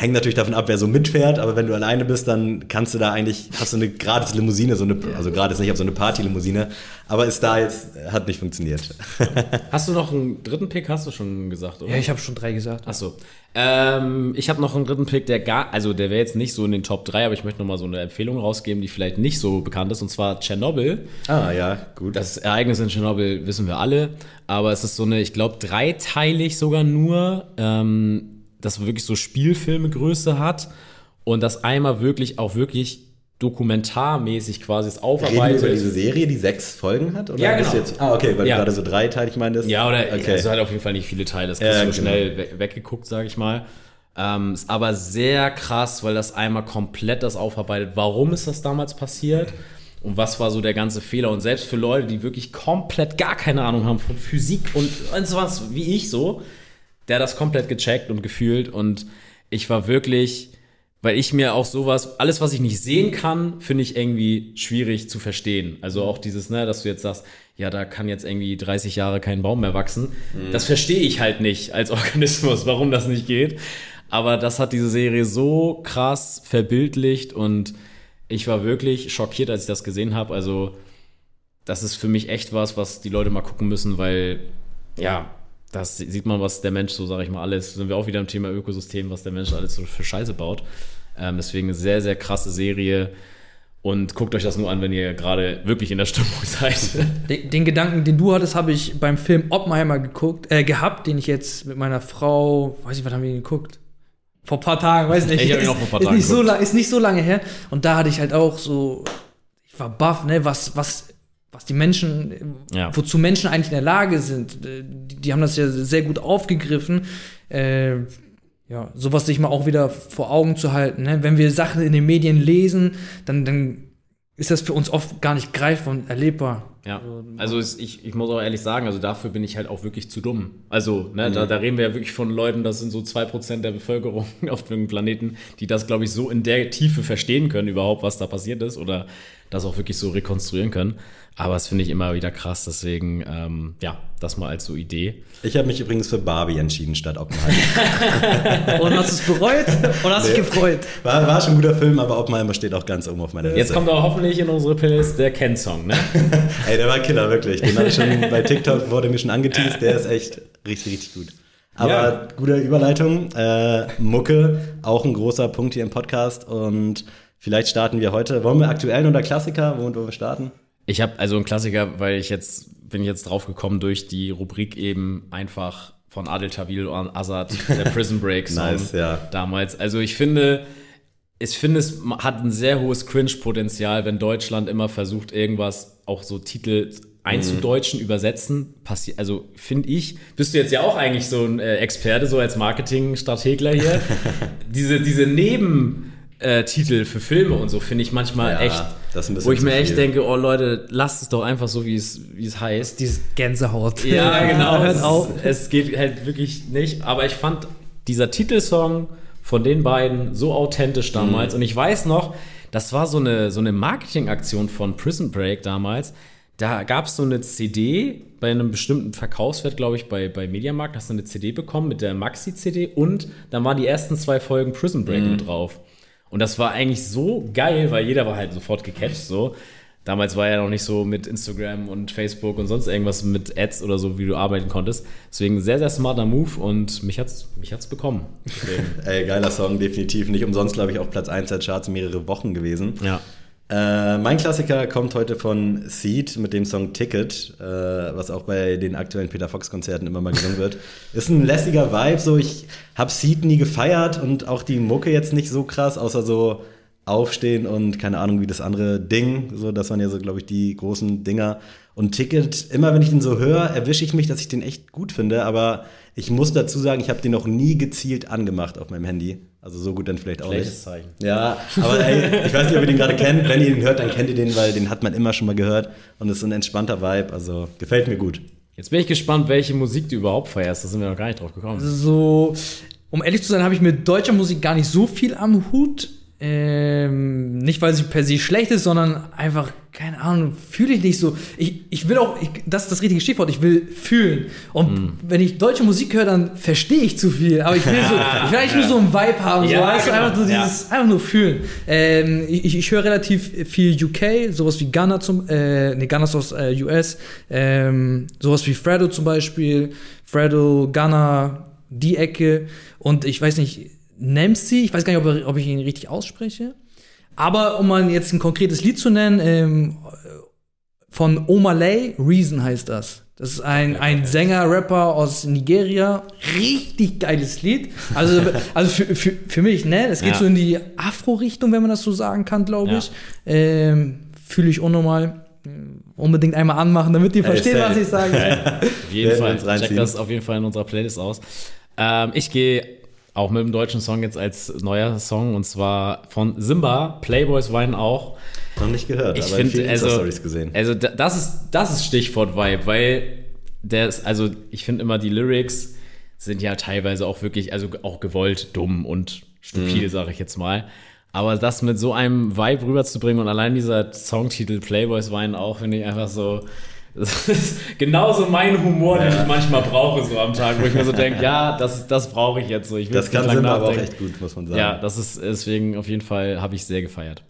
Hängt natürlich davon ab, wer so mitfährt, aber wenn du alleine bist, dann kannst du da eigentlich, hast du eine gratis Limousine, so eine, also gratis nicht, aber so eine Party-Limousine. Aber ist da jetzt, hat nicht funktioniert. *laughs* Hast du noch einen dritten Pick? Hast du schon gesagt, oder? Ja, ich habe schon drei gesagt. Achso. Ähm, ich habe noch einen dritten Pick, der gar, also der wäre jetzt nicht so in den Top 3, aber ich möchte noch mal so eine Empfehlung rausgeben, die vielleicht nicht so bekannt ist, und zwar Tschernobyl. ah, ja, gut. Das Ereignis in Tschernobyl wissen wir alle, aber es ist so eine, ich glaube, dreiteilig sogar nur, ähm, das wirklich so Spielfilmegröße hat und das einmal wirklich auch wirklich dokumentarmäßig quasi es Reden wir über aufarbeitet. diese Serie, die sechs Folgen hat? Oder Ja, genau. Jetzt, ah, okay, weil Ja. du gerade so dreiteilig meintest. Ja, oder okay. also hat auf jeden Fall nicht viele Teile. Das Ja, kriegst du genau. schnell we weggeguckt, sage ich mal. Ähm, ist aber sehr krass, weil das einmal komplett das aufarbeitet. Warum ist das damals passiert? Und was war so der ganze Fehler? Und selbst für Leute, die wirklich komplett gar keine Ahnung haben von Physik und, und sowas wie ich so, der hat das komplett gecheckt und gefühlt. Und ich war wirklich, weil ich mir auch sowas, alles, was ich nicht sehen kann, finde ich irgendwie schwierig zu verstehen. Also auch dieses, ne, dass du jetzt sagst, ja, da kann jetzt irgendwie 30 Jahre kein Baum mehr wachsen. Das verstehe ich halt nicht als *laughs* Organismus, warum das nicht geht. Aber das hat diese Serie so krass verbildlicht und ich war wirklich schockiert, als ich das gesehen habe. Also, das ist für mich echt was, was die Leute mal gucken müssen, weil, ja, das sieht man, was der Mensch so, sage ich mal, alles, sind wir auch wieder im Thema Ökosystem, was der Mensch alles so für Scheiße baut. Ähm, deswegen eine sehr, sehr krasse Serie. Und guckt euch das nur an, wenn ihr gerade wirklich in der Stimmung *laughs* seid. Den, den Gedanken, den du hattest, habe ich beim Film Oppenheimer geguckt, äh, gehabt, den ich jetzt mit meiner Frau, weiß ich, wann haben wir ihn geguckt? Vor ein paar Tagen, weiß nicht. Ich hab ihn Ist- auch vor ein paar ist Tagen nicht so geguckt. lang, Ist nicht so lange her. Und da hatte ich halt auch so, ich war baff, ne, was, was, was die Menschen, Ja. wozu Menschen eigentlich in der Lage sind. Äh, Die, die haben das ja sehr gut aufgegriffen. Äh, ja, sowas sich mal auch wieder vor Augen zu halten. Ne? Wenn wir Sachen in den Medien lesen, dann, dann ist das für uns oft gar nicht greifbar und erlebbar. Ja, also es, ich, ich muss auch ehrlich sagen, also dafür bin ich halt auch wirklich zu dumm. Also, ne, da, da reden wir ja wirklich von Leuten, das sind so 2% der Bevölkerung *laughs* auf dem Planeten, die das, glaube ich, so in der Tiefe verstehen können überhaupt, was da passiert ist oder das auch wirklich so rekonstruieren können. Aber das finde ich immer wieder krass, deswegen, ähm, ja, das mal als so Idee. Ich habe mich übrigens für Barbie entschieden statt Oppenheimer. *laughs* Und hast du es bereut? Und hast dich gefreut? War, war schon ein guter Film, aber Oppenheimer steht auch ganz oben auf meiner Liste. Jetzt kommt aber hoffentlich in unsere Playlist der Ken-Song, ne? *laughs* Ey, der war Killer, wirklich. Den habe ich schon *laughs* bei TikTok, wurde mir schon angeteased. Der ist echt richtig, richtig gut. Aber Ja. gute Überleitung. Äh, Mucke, auch ein großer Punkt hier im Podcast. Und vielleicht starten wir heute. Wollen wir aktuellen oder Klassiker? Womit wollen wir starten? Ich habe also einen Klassiker, weil ich jetzt bin jetzt drauf gekommen durch die Rubrik eben einfach von Adel Tawil und Azad, der *laughs* Prison Break Song Nice, ja. damals. Also ich finde, ich finde, es hat ein sehr hohes Cringe-Potenzial, wenn Deutschland immer versucht, irgendwas, auch so Titel einzudeutschen, übersetzen. Passi also finde ich, bist du jetzt ja auch eigentlich so ein äh, Experte, so als Marketingstrategler hier. *laughs* diese, diese Neben- äh, für Filme und so finde ich manchmal Ja, echt, wo ich mir echt denke, oh Leute, lasst es doch einfach so, wie es, wie es heißt. Dieses Gänsehaut. Ja, *laughs* genau. Hört es, auf. es geht halt wirklich nicht. Aber ich fand dieser Titelsong von den beiden so authentisch damals. Und ich weiß noch, das war so eine, so eine Marketingaktion von Prison Break damals. Da gab es so eine CD bei einem bestimmten Verkaufswert, glaube ich, bei, bei Mediamarkt. Hast du eine CD bekommen mit der Maxi-CD und dann waren die ersten zwei Folgen Prison Break mit drauf. Und das war eigentlich so geil, weil jeder war halt sofort gecatcht so. Damals war ja noch nicht so mit Instagram und Facebook und sonst irgendwas mit Ads oder so, wie du arbeiten konntest. Deswegen sehr, sehr smarter Move und mich hat's, mich hat's bekommen. *laughs* Ey, geiler Song, definitiv. Nicht umsonst, glaube ich, auch Platz 1 der Charts mehrere Wochen gewesen. ja. Äh, mein Klassiker kommt heute von Seed mit dem Song Ticket, äh, was auch bei den aktuellen Peter Fox Konzerten immer mal gesungen wird. *laughs* Ist ein lässiger Vibe, so ich habe Seed nie gefeiert und auch die Mucke jetzt nicht so krass, außer so Aufstehen und keine Ahnung wie das andere Ding, so das waren ja so glaube ich die großen Dinger und Ticket, immer wenn ich den so höre, erwische ich mich, dass ich den echt gut finde, aber ich muss dazu sagen, ich habe den noch nie gezielt angemacht auf meinem Handy. Also so gut dann vielleicht auch nicht. Schlechtes Zeichen. Ja, aber ey, ich weiß nicht, ob ihr den gerade kennt. Wenn ihr den hört, dann kennt ihr den, weil den hat man immer schon mal gehört. Und es ist ein entspannter Vibe. Also gefällt mir gut. Jetzt bin ich gespannt, welche Musik du überhaupt feierst. Da sind wir noch gar nicht drauf gekommen. So, um ehrlich zu sein, habe ich mit deutscher Musik gar nicht so viel am Hut. Ähm, nicht, weil sie per se schlecht ist, sondern einfach, keine Ahnung, fühle ich nicht so. Ich, ich will auch, ich, das ist das richtige Stichwort, ich will fühlen. Und wenn ich deutsche Musik höre, dann verstehe ich zu viel. Aber ich will so, *laughs* ich will eigentlich nur so einen Vibe haben, so, Ja, weißt du, genau. einfach so dieses, einfach nur fühlen. Ähm, ich, ich höre relativ viel UK, sowas wie Ghana zum, äh, nee, Ghana ist aus äh, US, ähm, sowas wie Fredo zum Beispiel, Fredo, Ghana, die Ecke und ich weiß nicht, Nemsi, ich weiß gar nicht, ob, ob ich ihn richtig ausspreche. Aber um mal jetzt ein konkretes Lied zu nennen, ähm, von Omalay, Reason heißt das. Das ist ein, ein Sänger, Rapper aus Nigeria. Richtig geiles Lied. Also, *laughs* also für, für, für mich, ne? Es geht Ja. so in die Afro-Richtung, wenn man das so sagen kann, glaube Ja. ich. Ähm, Fühle ich unnormal. Unbedingt einmal anmachen, damit ihr versteht, was ich sage. *laughs* Auf jeden Fall. Check das auf jeden Fall in unserer Playlist aus. Ähm, ich gehe auch mit dem deutschen Song jetzt als neuer Song und zwar von Simba, Playboys weinen auch. Noch nicht gehört, Ich aber in finde, vielen also, Insta-Stories gesehen. also da- das ist, das ist Stichwort Vibe, weil der ist, also ich finde immer die Lyrics sind ja teilweise auch wirklich, also auch gewollt dumm und stupide, Mhm. sage ich jetzt mal. Aber das mit so einem Vibe rüberzubringen und allein dieser Songtitel Playboys weinen auch, finde ich einfach so. Das ist genauso mein Humor, den Ja. ich manchmal brauche, so am Tag, wo ich mir so denke, ja, das, das brauche ich jetzt so. Ich Das kann Simba aber auch echt gut, muss man sagen. Ja, das ist deswegen auf jeden Fall habe ich sehr gefeiert.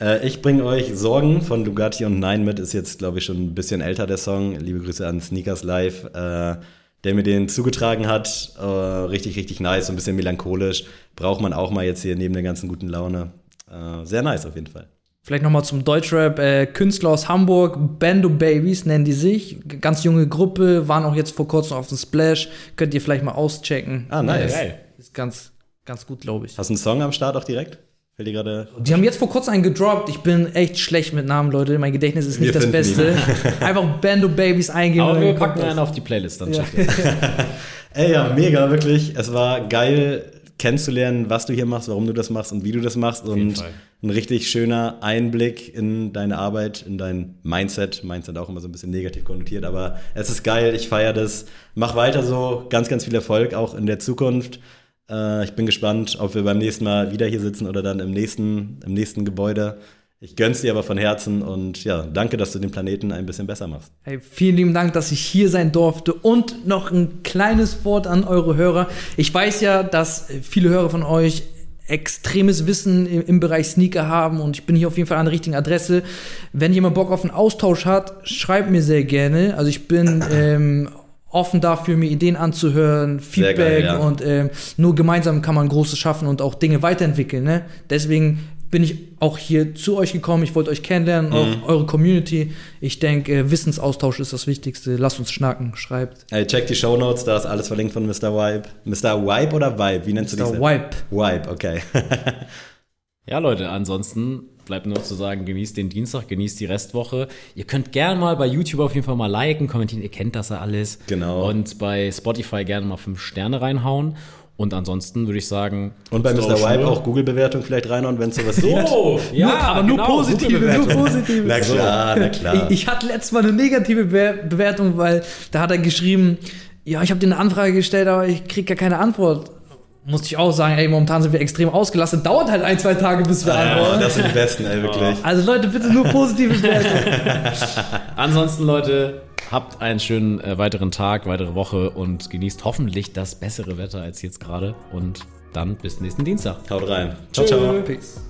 Äh, ich bringe euch Sorgen von Lugatti und Nein mit. Ist jetzt, glaube ich, schon ein bisschen älter, der Song. Liebe Grüße an Sneakers Live, äh, der mir den zugetragen hat. Äh, richtig, richtig nice, so ein bisschen melancholisch. Braucht man auch mal jetzt hier neben der ganzen guten Laune. Äh, sehr nice auf jeden Fall. Vielleicht noch mal zum Deutschrap. Äh, Künstler aus Hamburg, Bando Babies nennen die sich. Ganz junge Gruppe, waren auch jetzt vor kurzem auf dem Splash. Könnt ihr vielleicht mal auschecken. Ah, nice. Geil. Ist ganz, ganz gut, glaube ich. Hast du einen Song am Start auch direkt? Fällt dir gerade. Die haben jetzt vor kurzem einen gedroppt. Ich bin echt schlecht mit Namen, Leute. Mein Gedächtnis ist Wir nicht das finden Beste. *laughs* Einfach Bando Babies eingeben. Aber und wir packen das. einen auf die Playlist, dann Ja. *laughs* Ey, ja, mega, wirklich. Es war geil kennenzulernen, was du hier machst, warum du das machst und wie du das machst. und Fall. ein richtig schöner Einblick in deine Arbeit, in dein Mindset. Mindset auch immer so ein bisschen negativ konnotiert, aber es ist geil, ich feiere das. Mach weiter so, ganz, ganz viel Erfolg auch in der Zukunft. Äh, ich bin gespannt, ob wir beim nächsten Mal wieder hier sitzen oder dann im nächsten, im nächsten Gebäude. Ich gönn's dir aber von Herzen und ja, danke, dass du den Planeten ein bisschen besser machst. Hey, vielen lieben Dank, dass ich hier sein durfte. Und noch ein kleines Wort an eure Hörer. Ich weiß ja, dass viele Hörer von euch extremes Wissen im, Bereich Sneaker haben und ich bin hier auf jeden Fall an der richtigen Adresse. Wenn jemand Bock auf einen Austausch hat, schreibt mir sehr gerne. Also ich bin *clears throat* ähm, offen dafür, mir Ideen anzuhören, Feedback geil, ja. und ähm, nur gemeinsam kann man Großes schaffen und auch Dinge weiterentwickeln. Ne? Deswegen bin ich auch hier zu euch gekommen. Ich wollte euch kennenlernen, Mhm. auch eure Community. Ich denke, äh, Wissensaustausch ist das Wichtigste. Lasst uns schnacken, schreibt. Hey, check die Show Notes, da ist alles verlinkt von Mr. Vibe. Mr. Vibe oder Vibe? Wie nennst du Der dich? Wipe. Vibe, okay. *laughs* Ja, Leute, ansonsten bleibt nur noch zu sagen, genießt den Dienstag, genießt die Restwoche. Ihr könnt gerne mal bei YouTube auf jeden Fall mal liken, kommentieren, ihr kennt das ja alles. Genau. Und bei Spotify gerne mal fünf Sterne reinhauen. Und ansonsten würde ich sagen. Und bei Mr. Schnur. auch Google-Bewertung vielleicht reinhauen, wenn es sowas gibt. Oh, ja, nur, aber nur genau, positive, gute nur positive. Na klar, na klar. Ich, ich hatte letztes Mal eine negative Be Bewertung, weil da hat er geschrieben, ja, ich habe dir eine Anfrage gestellt, aber ich krieg gar keine Antwort. Musste ich auch sagen, ey, momentan sind wir extrem ausgelastet. Dauert halt ein, zwei Tage, bis wir Ja, antworten. das sind die Besten, ey, wirklich. Also Leute, bitte nur positive Bewertung. *laughs* Ansonsten, Leute, habt einen schönen äh, weiteren Tag, weitere Woche und genießt hoffentlich das bessere Wetter als jetzt gerade. Und dann bis nächsten Dienstag. Haut rein. Ciao, ciao. Peace.